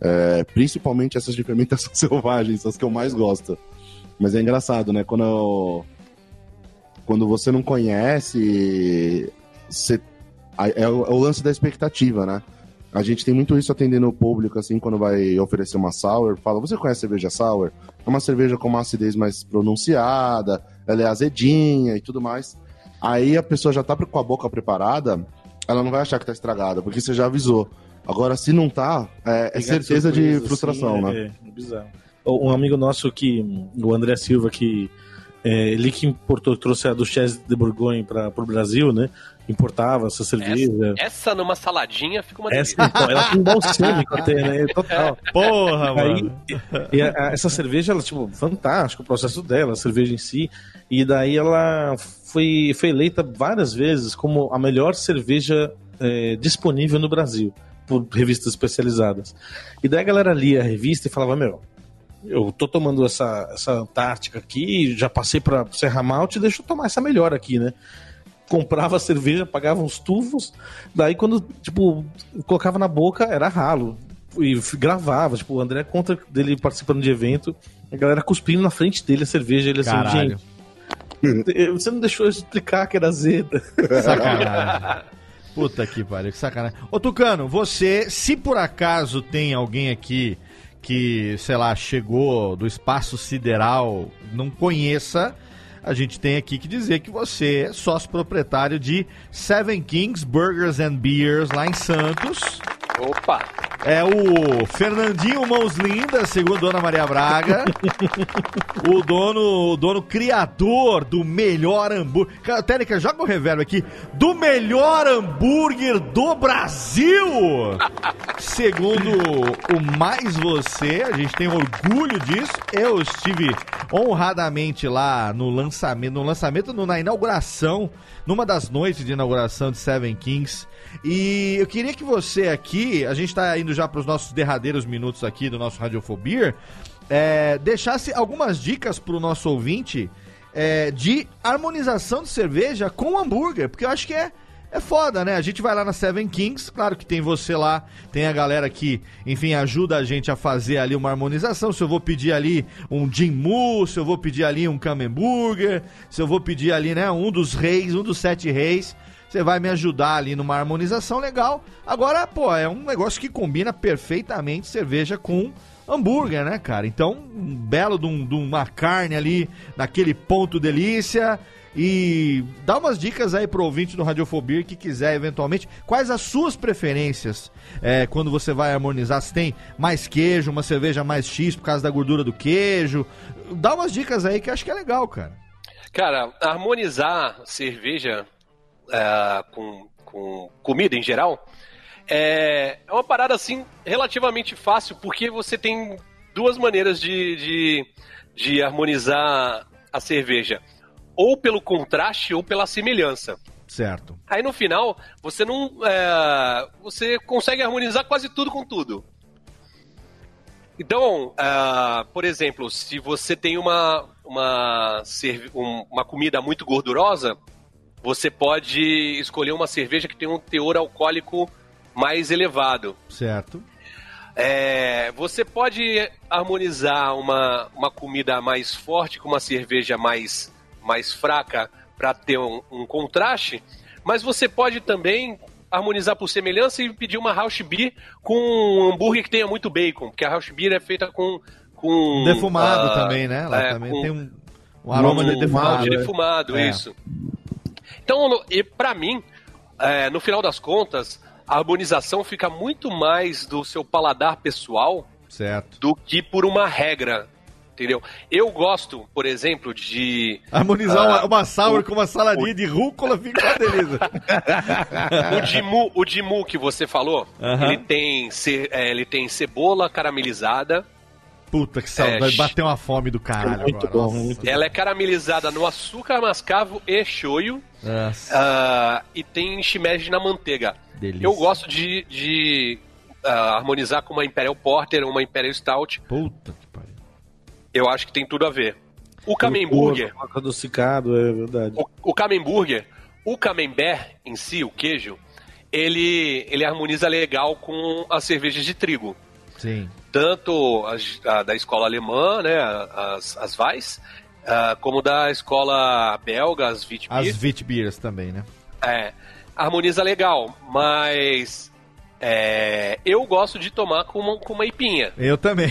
S3: É, Principalmente essas de fermentação selvagem, são as que eu mais gosto. Mas é engraçado, né? Quando eu- quando você não conhece, você... é, é o lance da expectativa, né? A gente tem muito isso atendendo o público, assim, quando vai oferecer uma sour, fala, você conhece cerveja sour? É uma cerveja com uma acidez mais pronunciada, ela é azedinha e tudo mais. Aí a pessoa já tá com a boca preparada, ela não vai achar que tá estragada, porque você já avisou. Agora, se não tá, é, é certeza de
S2: surpresa,
S3: frustração,
S2: assim,
S3: né?
S2: É, é bizarro. Um amigo nosso que, o André Silva, que é, ele que importou, trouxe a Duchesse de Bourgogne para o Brasil, né? Importava essa cerveja.
S4: Essa numa saladinha fica uma
S2: Essa,
S4: delícia.
S2: então, ela tem balsâmico até, né? Total.
S1: Porra,
S2: Aí,
S1: mano.
S2: e a- a- essa cerveja, ela, tipo, fantástico o processo dela, a cerveja em si. E daí ela foi, foi eleita várias vezes como a melhor cerveja é, disponível no Brasil, por revistas especializadas. E daí a galera lia a revista e falava, meu, eu tô tomando essa, essa Antártica aqui, já passei pra Serra Malte, deixa eu tomar essa melhor aqui, né? Comprava a cerveja, pagava uns tufos, daí quando, tipo, colocava na boca, era ralo. E gravava, tipo, o André conta dele participando de evento, a galera cuspindo na frente dele a cerveja, ele assim,
S1: Caralho.
S2: gente, você não deixou eu explicar que era azeda.
S1: Sacanagem. Puta que pariu, que sacanagem. Ô Tucano, você, se por acaso tem alguém aqui que, sei lá, chegou do espaço sideral, não conheça, a gente tem aqui que dizer que você é sócio proprietário de Seven Kings Burgers and Beers lá em Santos.
S4: Opa!
S1: É o Fernandinho Mãos Lindas, segundo Dona Maria Braga. o dono, o dono criador do melhor hambúrguer. Técnica, joga o reverb aqui. Do melhor hambúrguer do Brasil! Segundo o Mais Você, a gente tem orgulho disso. Eu estive honradamente lá no lançamento, no lançamento, no- na inauguração, numa das noites de inauguração de Seven Kings. E eu queria que você aqui, a gente tá indo já para os nossos derradeiros minutos aqui do nosso Radiofobia, é, deixasse algumas dicas pro nosso ouvinte é, de harmonização de cerveja com hambúrguer, porque eu acho que é, é foda, né? A gente vai lá na Seven Kings, claro que tem você lá, tem a galera que, enfim, ajuda a gente a fazer ali uma harmonização. Se eu vou pedir ali um Jim Moo, se eu vou pedir ali um Camembert, se eu vou pedir ali, né, um dos reis, um dos sete reis, você vai me ajudar ali numa harmonização legal. Agora, pô, é um negócio que combina perfeitamente cerveja com hambúrguer, né, cara? Então, um belo de, um- de uma carne ali, naquele ponto delícia. E dá umas dicas aí pro ouvinte do Radiofobia que quiser eventualmente. Quais as suas preferências é, quando você vai harmonizar? Se tem mais queijo, uma cerveja mais X por causa da gordura do queijo. Dá umas dicas aí que acho que é legal, cara.
S4: Cara, harmonizar cerveja é, com, com comida em geral é, é uma parada assim relativamente fácil, porque você tem duas maneiras de, de, de harmonizar a cerveja: ou pelo contraste ou pela semelhança.
S1: Certo.
S4: Aí no final, você não. é, você consegue harmonizar quase tudo com tudo. Então, ah, por exemplo, se você tem uma, uma, um- uma comida muito gordurosa, você pode escolher uma cerveja que tem um teor alcoólico mais elevado.
S1: Certo.
S4: É, você pode harmonizar uma, uma comida mais forte com uma cerveja mais, mais fraca para ter um, um, contraste, mas você pode também harmonizar por semelhança e pedir uma house beer com um hambúrguer que tenha muito bacon, porque a house beer é feita com... com
S1: defumado uh, também, né? Ela
S4: é,
S1: também
S4: com,
S1: tem um, um aroma de defumado.
S4: De defumado,
S1: É.
S4: isso. Então, e para mim, é, no final das contas, a harmonização fica muito mais do seu paladar pessoal
S1: Certo.
S4: do que por uma regra. Entendeu? Eu gosto, por exemplo, de.
S1: Harmonizar
S4: Ah,
S1: uma, uma sour
S4: o-
S1: com uma saladinha de rúcula fica uma delícia.
S4: O Dimu, o Dimu que você falou,
S1: Aham.
S4: ele, tem ce- é, ele tem cebola caramelizada.
S1: Puta que saudade.
S4: É,
S1: bater uma fome do caralho
S2: Muito
S1: agora.
S2: bom,
S1: Nossa.
S4: Ela é caramelizada no açúcar mascavo e shoyu. Ah, e tem shimeji na manteiga.
S1: Delícia.
S4: Eu gosto de, de, ah, harmonizar com uma Imperial Porter, uma Imperial Stout.
S1: Puta que pariu.
S4: Eu acho que tem tudo a ver. O Camemburger,
S2: Adocicado, é verdade.
S4: o, o Camemburger, o Camembert em si, o queijo, ele, ele harmoniza legal com as cervejas de trigo.
S1: Sim.
S4: Tanto as, a da escola alemã, né, as, as Weiss, ah, como da escola belga, as Witbier.
S1: As Vitbeers também, né?
S4: É, harmoniza legal, mas é, eu gosto de tomar com uma, com uma ipinha,
S1: Eu também.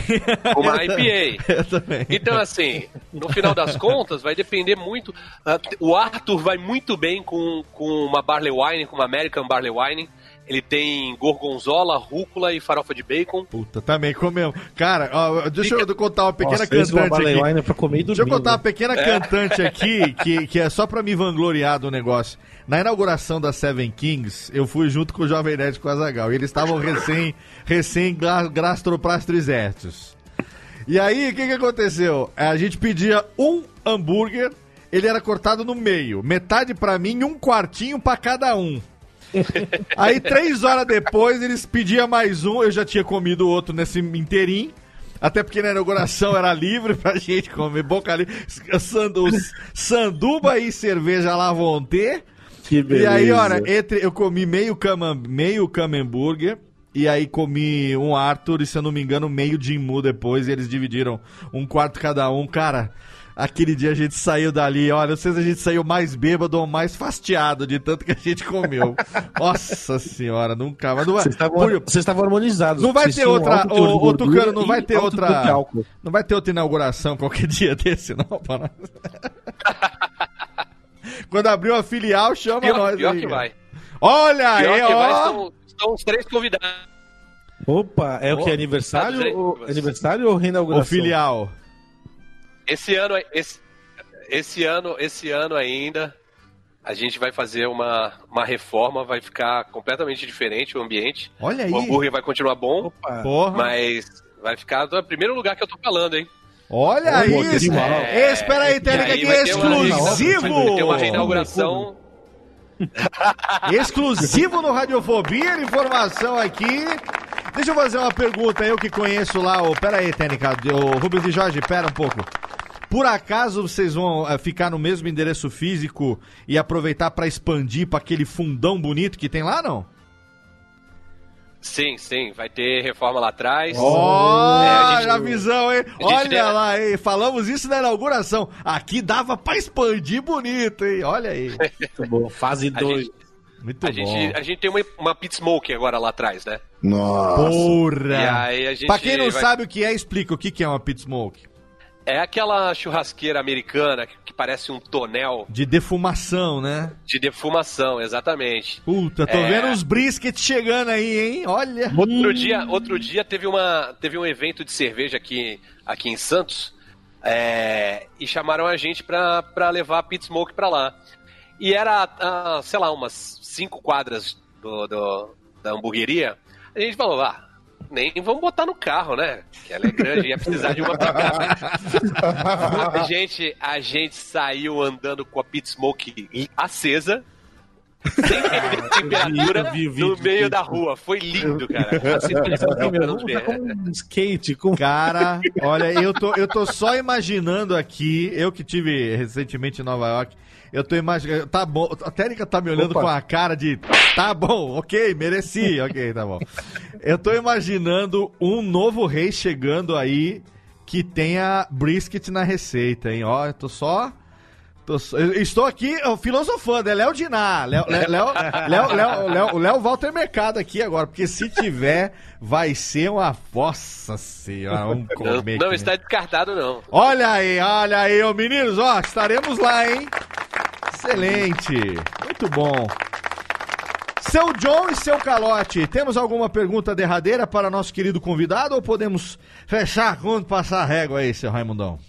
S4: com uma IPA.
S1: Eu também.
S4: Então, assim, no final das contas, vai depender muito. ah, o Arthur vai muito bem com, com uma Barley Wine, com uma American Barley Wine. Ele tem gorgonzola, rúcula e farofa de bacon.
S1: Puta, também comemos. Cara, ó, deixa eu contar uma pequena
S2: Nossa, é
S1: cantante aqui.
S2: Pra comer e
S1: Deixa eu contar
S2: né?
S1: uma pequena cantante aqui, que, que é só pra me vangloriar do negócio. Na inauguração da Seven Kings, eu fui junto com o Jovem Nerd com o Azagal. E eles estavam recém, recém gastroplastrizetos. E aí, o que, que aconteceu? A gente pedia um hambúrguer, ele era cortado no meio. Metade pra mim e um quartinho pra cada um. Aí, três horas depois, eles pediam mais um. Eu já tinha comido outro nesse inteirinho. Até porque na inauguração era livre pra gente comer boca livre. Sandu, sanduba e cerveja lá vão ter.
S2: Que beleza.
S1: E aí, olha, entre, eu comi meio, cama, meio camembert. E aí comi um Arthur e, se eu não me engano, meio Jimmu depois. E eles dividiram um quarto cada um. Cara, aquele dia a gente saiu dali. Olha, não sei se a gente saiu mais bêbado ou mais fastiado de tanto que a gente comeu. Nossa senhora, nunca. Mas não vai,
S2: Vocês estavam vocês estavam harmonizados.
S1: Não vai ter outra- ô, Tucano, não vai ter outra-. Não vai ter outra inauguração qualquer dia desse, não, para nós. Quando abrir uma filial, chama
S4: Pior,
S1: nós.
S4: pior
S1: aí,
S4: que vai.
S1: Olha
S4: Pior
S1: aí,
S4: que vai,
S1: ó.
S4: estão, estão os três convidados.
S2: Opa, é o que? Aniversário?
S4: Ah,
S2: ou, aniversário ou reinauguração?
S1: O filial.
S4: Esse ano, esse, esse ano, esse ano ainda, a gente vai fazer uma, uma reforma, vai ficar completamente diferente o ambiente.
S1: Olha aí.
S4: O hambúrguer vai continuar bom,
S2: Opa.
S1: Porra.
S4: mas vai ficar no primeiro lugar que eu tô falando, hein?
S1: Olha
S2: Pô,
S1: aí.
S2: animal.
S1: É, espera aí, Técnica,
S4: vai
S1: é
S4: uma-
S1: exclusivo.
S4: Tem uma reinauguração.
S1: Exclusivo no Radiofobia, informação aqui. Deixa eu fazer uma pergunta, eu que conheço lá, o... pera aí, Técnica, o Rubens e Jorge, pera um pouco. Por acaso vocês vão eh, ficar no mesmo endereço físico e aproveitar pra expandir pra aquele fundão bonito que tem lá, não?
S4: Sim, sim, vai ter reforma lá atrás.
S1: Olha
S4: É, a
S1: a, visão, hein?
S4: gente
S1: Olha
S4: tem-
S1: lá, hein? Falamos isso na inauguração. Aqui dava pra expandir bonito, hein? Olha aí.
S2: Muito bom. Fase
S4: A
S2: 2.
S4: gente,
S1: Muito
S4: a,
S1: bom.
S4: gente, a gente tem uma, uma pit smoke agora lá atrás, né?
S3: Nossa.
S1: Porra!
S4: E aí a gente
S1: Pra quem não
S4: vai-
S1: sabe o que é, explica o que que é uma pit smoke.
S4: É aquela churrasqueira americana que, parece um tonel
S1: De defumação, né?
S4: de defumação, exatamente.
S1: Puta, tô
S4: É.
S1: vendo os briskets chegando aí, hein? Olha.
S4: Outro dia, outro dia teve, uma, teve um evento de cerveja aqui, aqui em Santos é, e chamaram a gente pra, pra levar a Pit Smoke pra lá. E era, ah, sei lá, umas cinco quadras do, do- da hamburgueria. A gente falou, ah, nem vamos botar no carro, né? Que ela é grande, ia precisar de uma picape. a, gente, a gente saiu andando com a Pit Smoke acesa. sem perder temperatura
S2: vi vídeo,
S4: no meio
S2: vi.
S4: da rua. Foi lindo, cara. Assim, um
S2: skate, com
S1: Cara, olha, eu tô, eu tô só imaginando aqui, eu que tive recentemente em Nova York, eu tô imaginando. Tá bom, a Térica tá me olhando
S2: Opa.
S1: com a cara de. Tá bom, ok, mereci, ok, tá bom. Eu tô imaginando um novo rei chegando aí que tenha brisket na receita, hein? Ó, eu tô só. tô estou aqui filosofando, é Léo Diná, Léo, Léo, Léo, Léo, Walter Mercado aqui agora, porque se tiver, vai ser uma. Nossa senhora, vamos
S4: Não,
S1: comer.
S4: não
S1: que
S4: está descartado, não.
S1: Olha aí, olha aí, ô meninos, ó, estaremos lá, hein? Excelente, muito bom. Seu John e seu Calote, temos alguma pergunta derradeira para nosso querido convidado ou podemos fechar e passar a régua aí, seu Raimundão?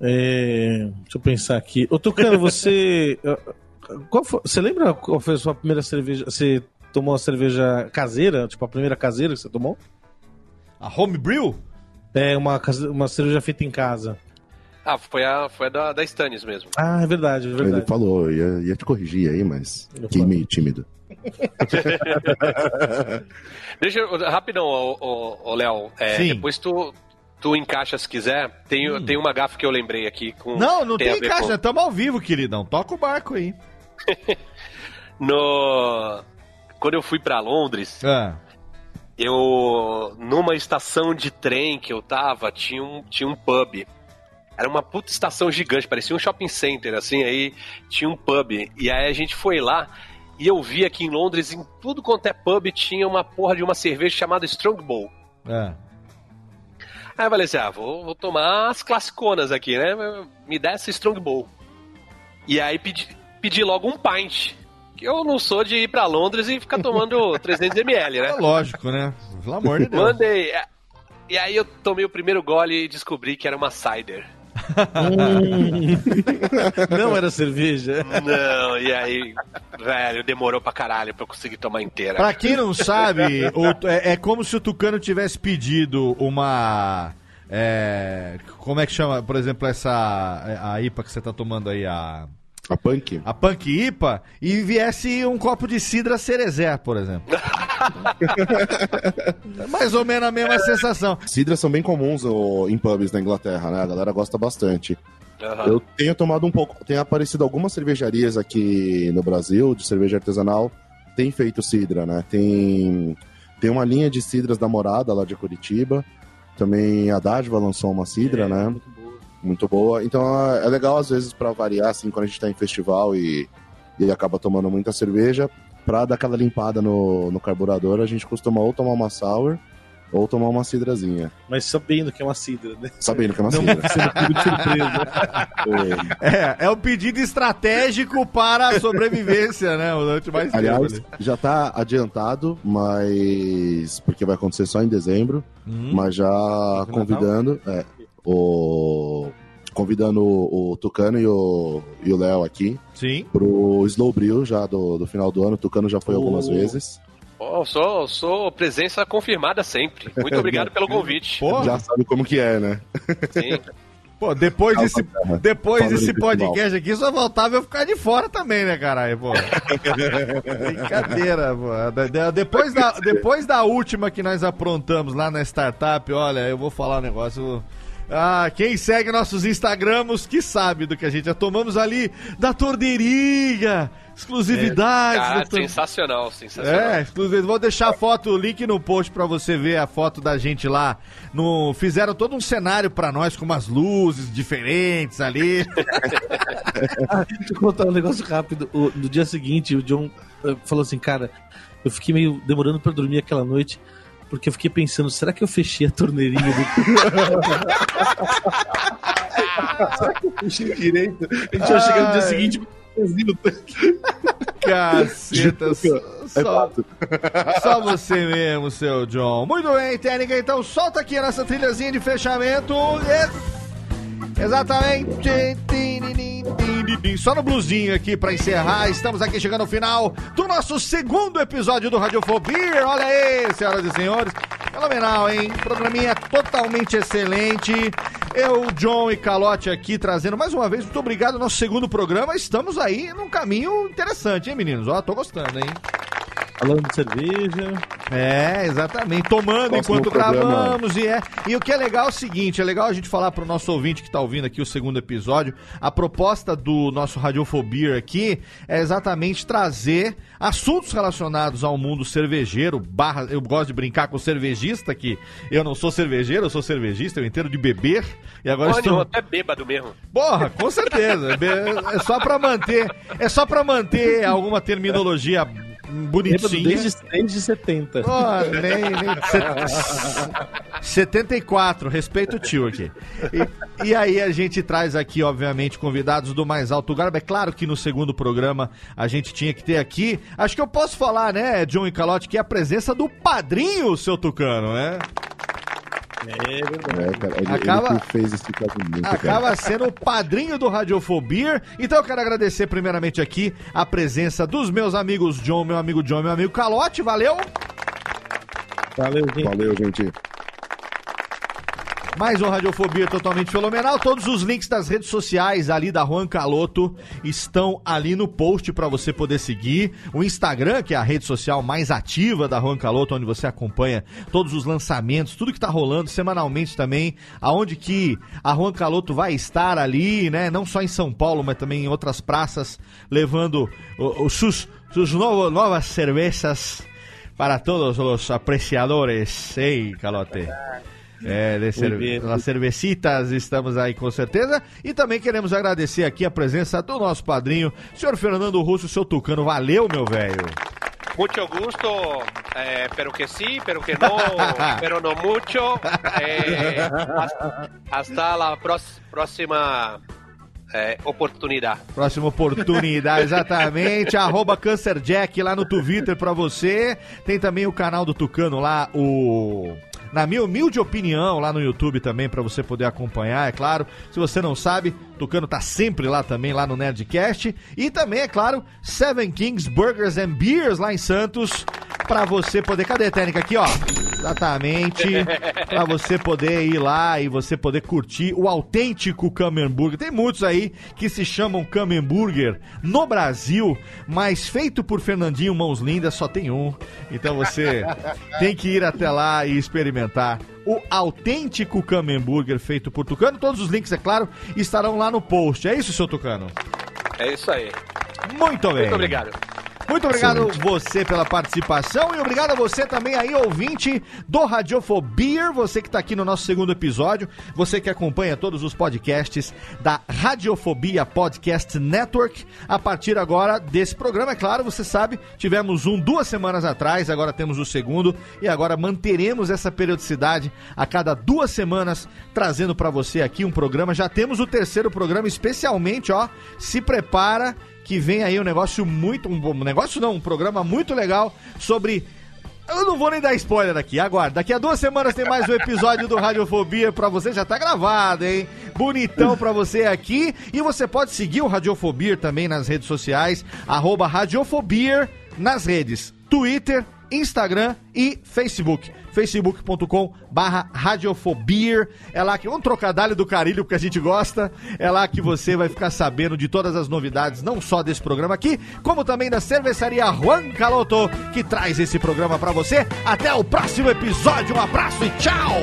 S2: É, deixa eu pensar aqui. Ô, Tucano, você. Qual foi- você lembra qual foi a sua primeira cerveja? Você tomou uma cerveja caseira? Tipo, a primeira caseira que você tomou?
S1: A Homebrew?
S2: É, uma, uma cerveja feita em casa.
S4: Ah, foi a, foi a da, da Stannis mesmo.
S2: Ah, é verdade, é
S3: Ele
S2: verdade.
S3: falou, ia, ia te corrigir aí, mas
S2: Eu
S3: fiquei meio tímido.
S4: Deixa eu, rapidão, ô, Léo. é,
S1: Sim.
S4: depois tu, tu encaixa se quiser. Tem, tem uma gafa que eu lembrei aqui. Com,
S1: Não, não tem,
S4: a ver
S1: caixa,
S4: com-
S1: estamos ao vivo, queridão. Toca o barco aí.
S4: No... Quando eu fui pra Londres,
S1: Ah,
S4: eu. Numa estação de trem que eu tava, tinha um, tinha um pub. Era uma puta estação gigante, parecia um shopping center, assim, aí tinha um pub. E aí a gente foi lá e eu vi aqui em Londres, em tudo quanto é pub, tinha uma porra de uma cerveja chamada Strongbow.
S1: ah.
S4: Aí eu falei assim, ah, vou, vou tomar as classiconas aqui, né? Me dá essa Strongbow. E aí pedi, pedi logo um pint. Que eu não sou de ir pra Londres e ficar tomando 300ml,
S1: É
S4: né?
S1: lógico, né? Pelo amor de Deus.
S4: Mandei. E aí eu tomei o primeiro gole e descobri que era uma cider.
S2: Não era cerveja.
S4: Não, e aí, velho, demorou pra caralho pra eu conseguir tomar inteira.
S1: Pra quem não sabe, o- é, é como se o Tucano tivesse pedido uma. é, como é que chama, por exemplo, essa. A IPA que você tá tomando aí, a.
S3: A Punk?
S1: A Punk IPA, e viesse um copo de cidra cerezé, por exemplo. É Mais ou menos a mesma sensação.
S3: Cidras são bem comuns em pubs na Inglaterra, né? A galera gosta bastante.
S4: Aham.
S3: Eu tenho tomado um pouco. Tem aparecido algumas cervejarias aqui no Brasil, de cerveja artesanal, tem feito cidra, né? Tem, tem uma linha de cidras da Morada, lá de Curitiba. Também a Dádiva lançou uma cidra, né?
S2: Muito boa.
S3: Então é é legal, às vezes, pra variar, assim, quando a gente tá em festival e, e acaba tomando muita cerveja, pra dar aquela limpada no, no carburador, a gente costuma ou tomar uma sour ou tomar uma cidrazinha.
S2: Mas sabendo que é uma cidra, né?
S3: Sabendo que é uma
S2: Não
S3: cidra.
S2: sendo pego de surpresa.
S1: É, é o pedido estratégico para a sobrevivência, né? Durante mais tempo
S3: Aliás,
S1: ali.
S3: já tá adiantado, mas. Porque vai acontecer só em dezembro.
S1: Hum.
S3: Mas já convidando. É, o. Convidando o, o Tucano e o e Léo aqui
S1: Sim.
S3: pro Slow Brew já do, do final do ano. O Tucano já foi
S2: Oh.
S3: algumas vezes.
S4: Oh, sou, sou presença confirmada sempre. Muito obrigado pelo convite.
S1: Pô,
S3: Já sabe como que é, né?
S4: Sim.
S1: pô, depois desse, depois desse podcast aqui, só faltava eu ficar de fora também, né, caralho? Pô. Brincadeira, pô. De- de- Depois da, depois da última que nós aprontamos lá na startup, olha, eu vou falar um negócio. Ah, quem segue nossos Instagrams que sabe do que a gente já tomamos ali da tordeirinha, exclusividades.
S4: Cara,
S1: da tor-
S4: sensacional, sensacional.
S1: É, exclusivo. Vou deixar a foto, o link no post pra você ver a foto da gente lá. No, fizeram todo um cenário pra nós com umas luzes diferentes ali.
S2: Deixa eu contar um negócio rápido. O- no dia seguinte, o John eh, falou assim, cara, eu fiquei meio demorando pra dormir aquela noite, porque eu fiquei pensando, será que eu fechei a torneirinha do... será que eu fechei direito? A gente vai chegar no dia seguinte.
S1: Caceta, só, só, você mesmo, seu John. Muito bem, técnica, então solta aqui a nossa trilhazinha de fechamento. Yes. Exatamente. Só no blusinho aqui pra encerrar. Estamos aqui chegando ao final do nosso segundo episódio do Radiofobia. Olha aí, senhoras e senhores. Fenomenal, hein? Programinha totalmente excelente. Eu, John e Calote aqui trazendo mais uma vez. Muito obrigado. Nosso segundo programa. Estamos aí num caminho interessante, hein, meninos? Ó, tô gostando, hein?
S2: Falando de cerveja.
S1: É, exatamente. Tomando
S3: Próximo
S1: enquanto
S3: programa.
S1: gravamos e é. E o que é legal é o seguinte, é legal a gente falar pro nosso ouvinte que tá ouvindo aqui o segundo episódio, a proposta do nosso Radiofobia aqui é exatamente trazer assuntos relacionados ao mundo cervejeiro, barra, eu gosto de brincar com o cervejista que eu não sou cervejeiro, eu sou cervejista, eu entendo de beber e agora
S4: Olha,
S1: estou
S4: até bêbado mesmo.
S1: Porra, com certeza. É só pra manter, é só para manter alguma terminologia bonitinha.
S2: desde, desde 70.
S1: Ó, nem, nem. set- 74, respeito o tio aqui. E, e aí a gente traz aqui, obviamente, convidados do mais alto garbo. É claro que no segundo programa a gente tinha que ter aqui. Acho que eu posso falar, né, John e Calote, que é a presença do padrinho, seu Tucano, né?
S2: É verdade.
S3: É, cara, ele,
S1: Acaba-
S3: ele que fez esse casamento, cara.
S1: Acaba sendo o padrinho do Radiofobia. Então eu quero agradecer primeiramente aqui a presença dos meus amigos John, meu amigo John, meu amigo Calote. Valeu!
S2: Valeu, gente.
S3: Valeu, gente.
S1: Mais um Radiofobia totalmente fenomenal. Todos os links das redes sociais ali da Juan Caloto estão ali no post para você poder seguir. O Instagram, que é a rede social mais ativa da Juan Caloto, onde você acompanha todos os lançamentos, tudo que tá rolando semanalmente também, aonde que a Juan Caloto vai estar ali, né? Não só em São Paulo, mas também em outras praças, levando os sus, sus novo- novas cervejas para todos os apreciadores. Ei, Calote. É, de cer
S2: bem.
S1: las cervecitas, estamos aí com certeza. E também queremos agradecer aqui a presença do nosso padrinho, senhor Fernando Russo, seu Tucano. Valeu, meu velho.
S4: Mucho gusto, eh, pero que sí, pero que no, pero no mucho. Eh, hasta, hasta la próxima eh, oportunidad.
S1: Próxima oportunidade, exatamente. Arroba CancerJack lá no Twitter pra você. Tem também o canal do Tucano lá, o. Na minha humilde opinião, lá no YouTube também, pra você poder acompanhar, é claro. Se você não sabe, Tucano tá sempre lá também, lá no Nerdcast. E também, é claro, Seven Kings Burgers and Beers lá em Santos, pra você poder. Cadê a técnica aqui, ó? Exatamente. pra você poder ir lá e você poder curtir o autêntico Camemburger. Tem muitos aí que se chamam Camemburger no Brasil, mas feito por Fernandinho Mãos Lindas só tem um. Então você tem que ir até lá e experimentar o autêntico Camemburger feito por Tucano. Todos os links, é claro, estarão lá no post. É isso, seu Tucano?
S4: É isso aí.
S1: Muito bem.
S4: Muito obrigado.
S1: Muito obrigado você pela participação e obrigado a você também aí, ouvinte do Radiofobia, você que está aqui no nosso segundo episódio, você que acompanha todos os podcasts da Radiofobia Podcast Network. A partir agora desse programa, é claro, você sabe, tivemos um duas semanas atrás, agora temos o segundo e agora manteremos essa periodicidade a cada duas semanas, trazendo para você aqui um programa. Já temos o terceiro programa, especialmente, ó, se prepara que vem aí um negócio muito. Um negócio não, um programa muito legal sobre. Eu não vou nem dar spoiler aqui, aguarda. Daqui a duas semanas tem mais um episódio do Radiofobia pra você, já tá gravado, hein? Bonitão pra você aqui. E você pode seguir o Radiofobia também nas redes sociais, arroba Radiofobia nas redes Twitter, Instagram e Facebook. facebook.com barra radiofobia. É lá que um trocadilho do carilho, porque a gente gosta. É lá que você vai ficar sabendo de todas as novidades, não só desse programa aqui, como também da cervejaria Juan Caloto, que traz esse programa pra você. Até o próximo episódio. Um abraço e tchau!